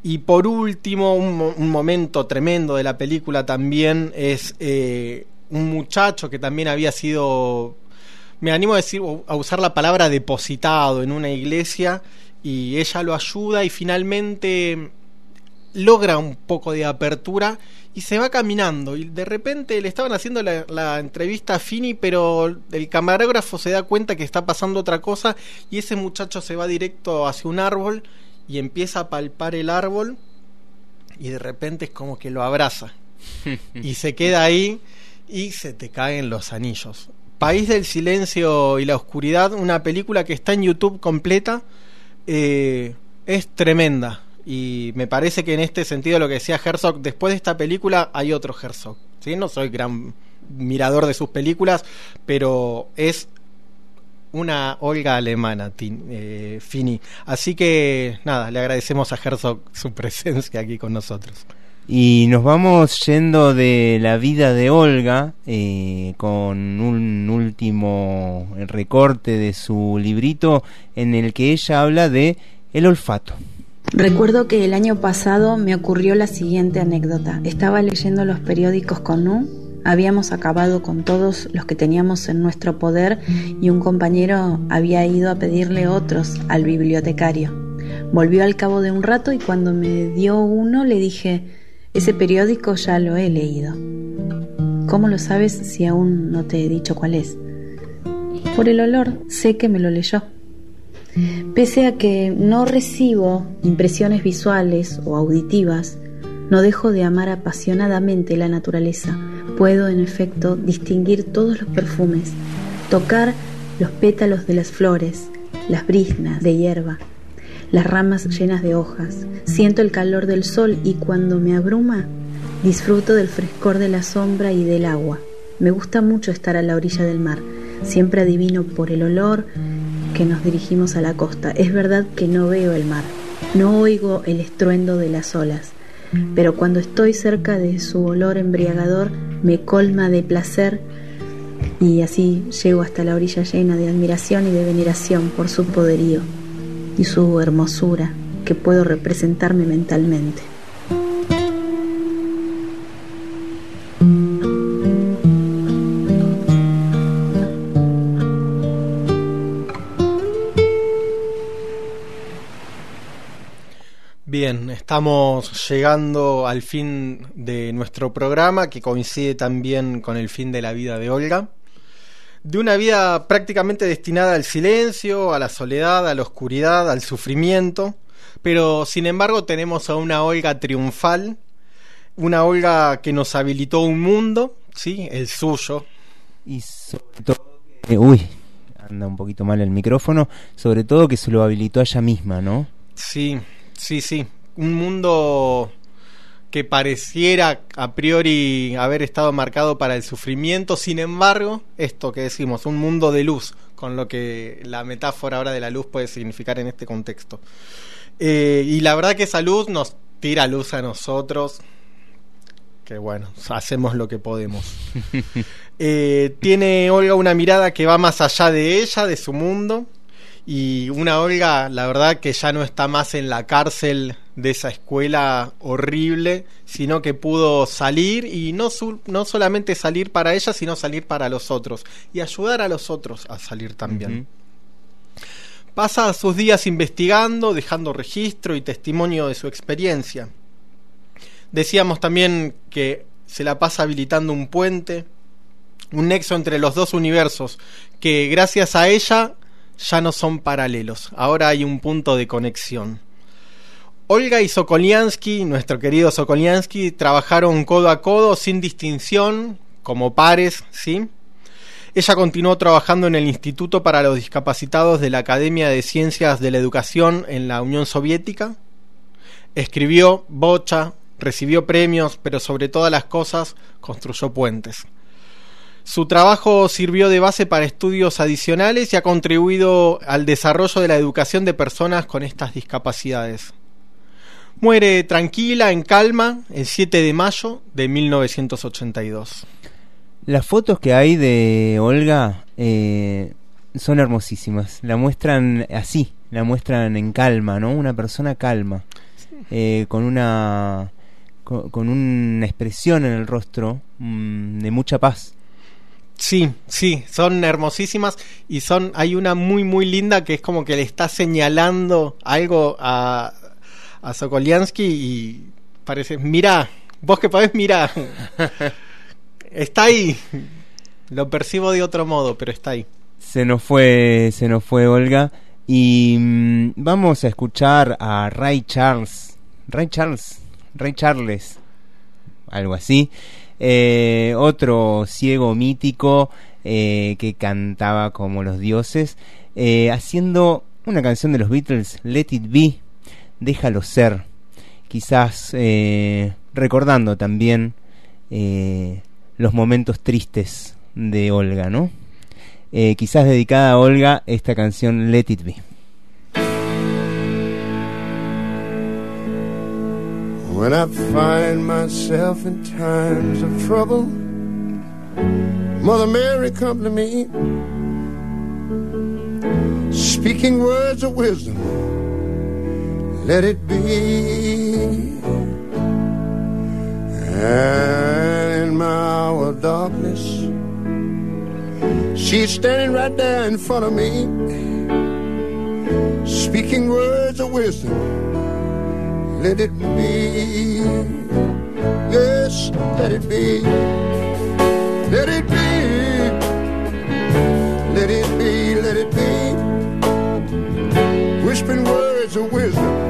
Y por último, un, momento tremendo de la película también es eh, un muchacho que también había sido, me animo a decir, a usar la palabra depositado en una iglesia y ella lo ayuda y finalmente logra un poco de apertura y se va caminando. Y de repente le estaban haciendo la, entrevista a Fini pero el camarógrafo se da cuenta que está pasando otra cosa y ese muchacho se va directo hacia un árbol y empieza a palpar el árbol y de repente es como que lo abraza (laughs) y se queda ahí y se te caen los anillos. País del silencio y la oscuridad, una película que está en YouTube completa, eh, es tremenda y me parece que en este sentido lo que decía Herzog, después de esta película hay otro Herzog. ¿sí? No soy gran mirador de sus películas, pero es una Olga alemana, eh, Fini. Así que nada, le agradecemos a Herzog su (laughs) presencia aquí con nosotros. Y nos vamos yendo de la vida de Olga eh, con un último recorte de su librito en el que ella habla de el olfato. Recuerdo que el año pasado me ocurrió la siguiente anécdota. Estaba leyendo los periódicos con U, habíamos acabado con todos los que teníamos en nuestro poder y un compañero había ido a pedirle otros al bibliotecario. Volvió al cabo de un rato y cuando me dio uno le dije, ese periódico ya lo he leído. ¿Cómo lo sabes si aún no te he dicho cuál es? Por el olor, sé que me lo leyó. Pese a que no recibo impresiones visuales o auditivas, no dejo de amar apasionadamente la naturaleza. Puedo, en efecto, distinguir todos los perfumes, tocar los pétalos de las flores, las brisnas de hierba, las ramas llenas de hojas. Siento el calor del sol y cuando me abruma, disfruto del frescor de la sombra y del agua. Me gusta mucho estar a la orilla del mar. Siempre adivino por el olor que nos dirigimos a la costa. Es verdad que no veo el mar, no oigo el estruendo de las olas, pero cuando estoy cerca de su olor embriagador me colma de placer y así llego hasta la orilla llena de admiración y de veneración por su poderío y su hermosura que puedo representarme mentalmente. Bien, estamos llegando al fin de nuestro programa que coincide también con el fin de la vida de Olga. De una vida prácticamente destinada al silencio, a la soledad, a la oscuridad, al sufrimiento, pero sin embargo tenemos a una Olga triunfal, una Olga que nos habilitó un mundo, sí, el suyo. Y sobre todo, uy, anda un poquito mal el micrófono, sobre todo que se lo habilitó a ella misma, ¿no? Sí, Sí, sí, un mundo que pareciera a priori haber estado marcado para el sufrimiento, sin embargo, esto que decimos, un mundo de luz, con lo que la metáfora ahora de la luz puede significar en este contexto. Eh, y la verdad que esa luz nos tira luz a nosotros, que bueno, hacemos lo que podemos. (laughs) Eh, tiene Olga una mirada que va más allá de ella, de su mundo, y una Olga, la verdad que ya no está más en la cárcel de esa escuela horrible, sino que pudo salir y no, no solamente salir para ella, sino salir para los otros y ayudar a los otros a salir también. Pasa sus días investigando, dejando registro y testimonio de su experiencia. Decíamos también que se la pasa habilitando un puente, un nexo entre los dos universos, que gracias a ella ya no son paralelos, ahora hay un punto de conexión. Olga y Sokoliansky, nuestro querido Sokoliansky, trabajaron codo a codo sin distinción, como pares, ¿sí? Ella continuó trabajando en el Instituto para los Discapacitados de la Academia de Ciencias de la Educación en la Unión Soviética. Escribió, bocha, recibió premios, pero sobre todas las cosas construyó puentes. Su trabajo sirvió de base para estudios adicionales y ha contribuido al desarrollo de la educación de personas con estas discapacidades. Muere tranquila, en calma, el 7 de mayo de 1982. Las fotos que hay de Olga eh, son hermosísimas. La muestran así, la muestran en calma, ¿no? Una persona calma, eh, con una con, una expresión en el rostro mm, de mucha paz. Sí, sí, son hermosísimas y son hay una muy muy linda que es como que le está señalando algo a, a Sokoliansky y parece, mira, vos que podés, mira, (laughs) está ahí. Lo percibo de otro modo, pero está ahí. Se nos fue, se nos fue Olga. Y mm, vamos a escuchar a Ray Charles, Ray Charles, Ray Charles, algo así. Eh, otro ciego mítico eh, que cantaba como los dioses, eh, haciendo una canción de los Beatles, Let It Be, Déjalo Ser, quizás recordando también los momentos tristes de Olga, ¿no? quizás dedicada a Olga esta canción Let It Be. When I find myself in times of trouble, Mother Mary come to me, speaking words of wisdom. Let it be. And in my hour of darkness, she's standing right there in front of me, speaking words of wisdom let it be. Yes, let it be. Let it be. Let it be, let it be. Whispering words of wisdom.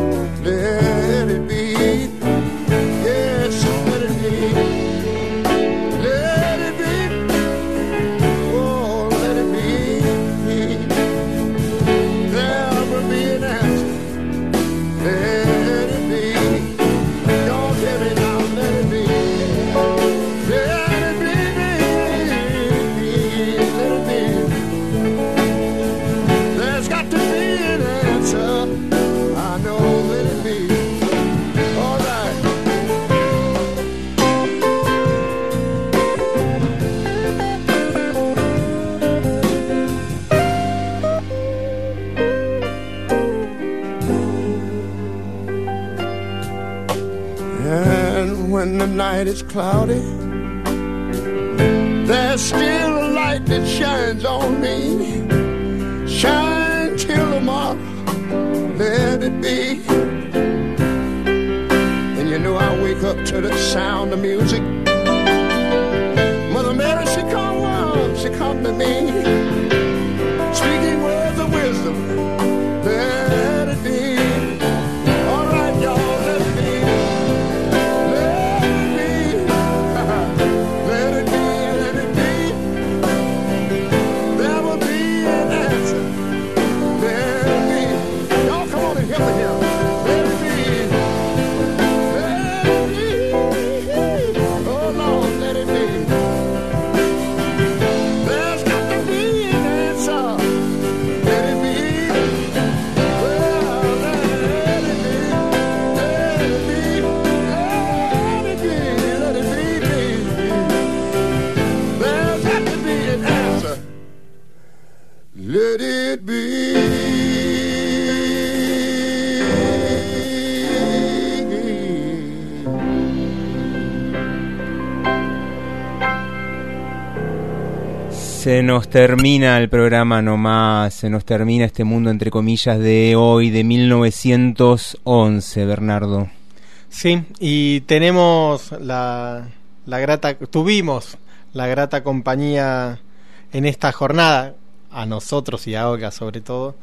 Let night is cloudy, there's still a light that shines on me. Shine till tomorrow, let it be. And you know I wake up to the sound of music. Mother Mary, she come, she come to me. Se nos termina el programa nomás, se nos termina este mundo entre comillas de hoy, de 1911, Bernardo. Sí, y tenemos la, la grata, tuvimos la grata compañía en esta jornada, a nosotros y a Olga sobre todo,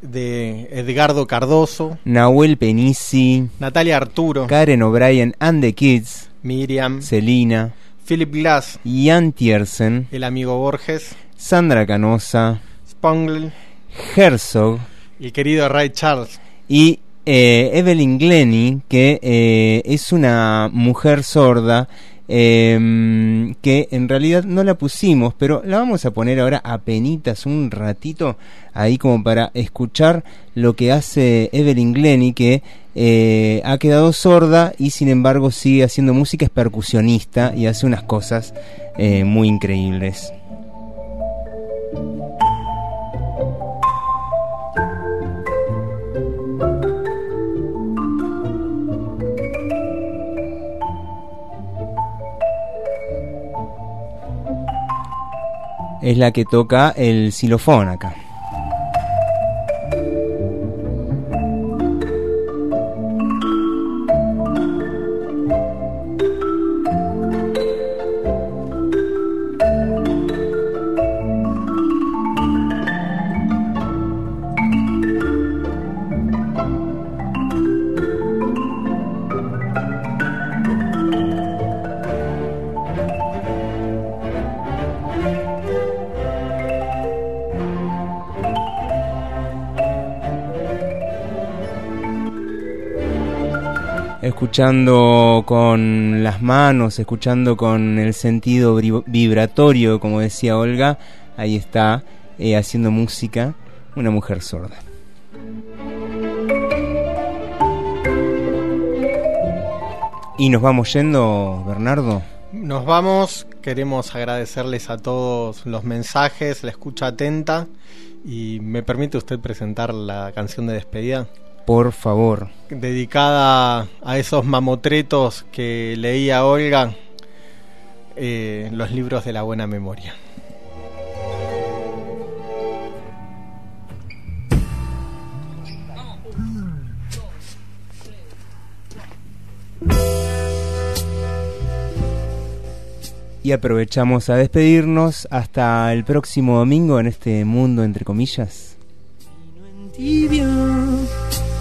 de Edgardo Cardoso, Nahuel Penisi, Natalia Arturo, Karen O'Brien and the Kids, Miriam, Celina, Philip Glass, Ian Tiersen, el amigo Borges, Sandra Canosa, Spangle, Herzog, el querido Ray Charles. y eh, Evelyn Glenny, que eh, es una mujer sorda Em, que en realidad no la pusimos, pero la vamos a poner ahora a penitas un ratito ahí como para escuchar lo que hace Evelyn Glenny, que eh, ha quedado sorda y sin embargo sigue haciendo música, es percusionista y hace unas cosas eh, muy increíbles. Es la que toca el xilofón acá. Escuchando con las manos, escuchando con el sentido vibratorio, como decía Olga, ahí está eh, haciendo música una mujer sorda. Y nos vamos yendo, Bernardo. Nos vamos, queremos agradecerles a todos los mensajes, la escucha atenta y me permite usted presentar la canción de despedida por favor. Dedicada a esos mamotretos que leía Olga, eh, los libros de la buena memoria. Y aprovechamos a despedirnos hasta el próximo domingo en este mundo entre comillas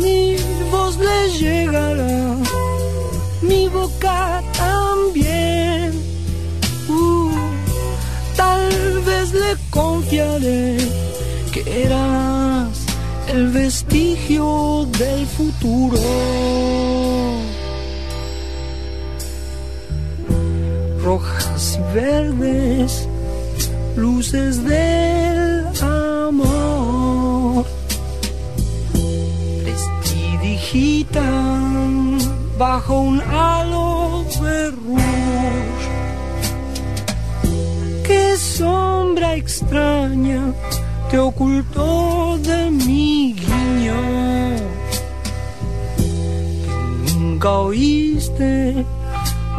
mi voz le llegará, mi boca también. Uh, tal vez le confiaré que eras el vestigio del futuro. Rojas y verdes, luces del amor bajo un halo de. Qué sombra extraña te ocultó de mi guiño. Nunca oíste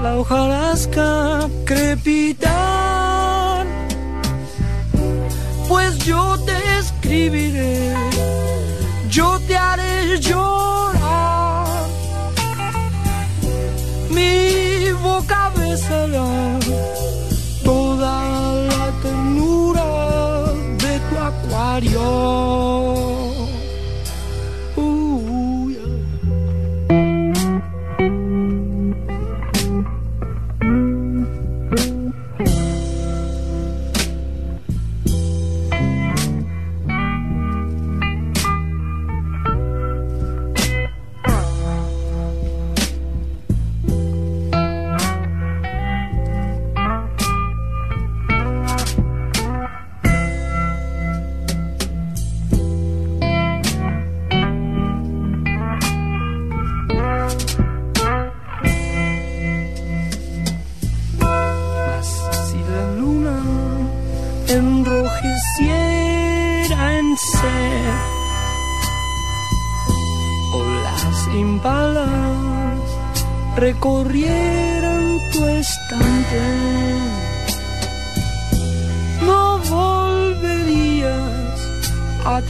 la hojarasca crepitar. Pues yo te escribiré, yo te haré llorar. Mi boca besará toda la ternura de tu acuario.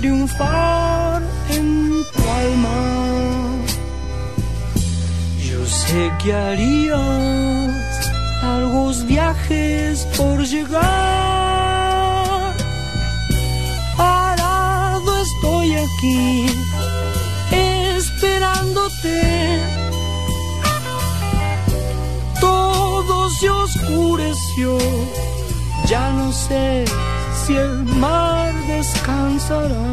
Triunfar en tu alma. Yo sé que harías largos viajes por llegar. Parado estoy aquí, esperándote. Todo se oscureció, ya no sé si el mar descansará.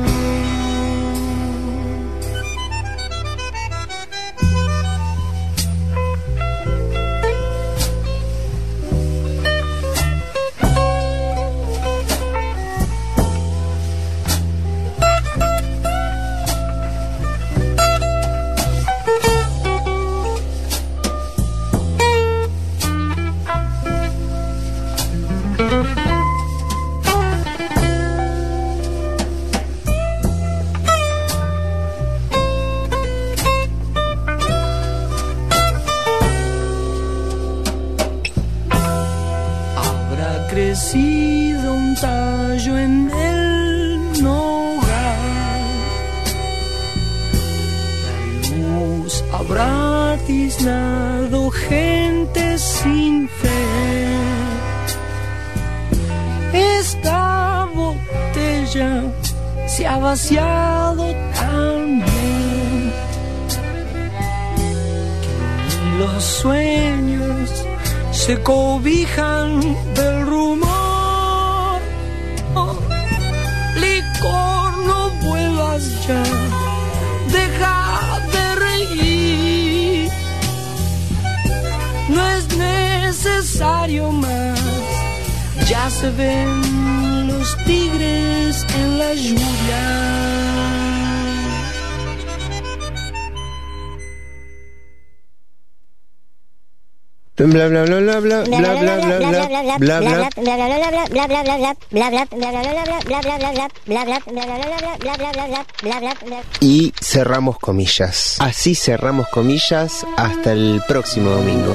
Y cerramos comillas. Así cerramos comillas hasta el próximo domingo.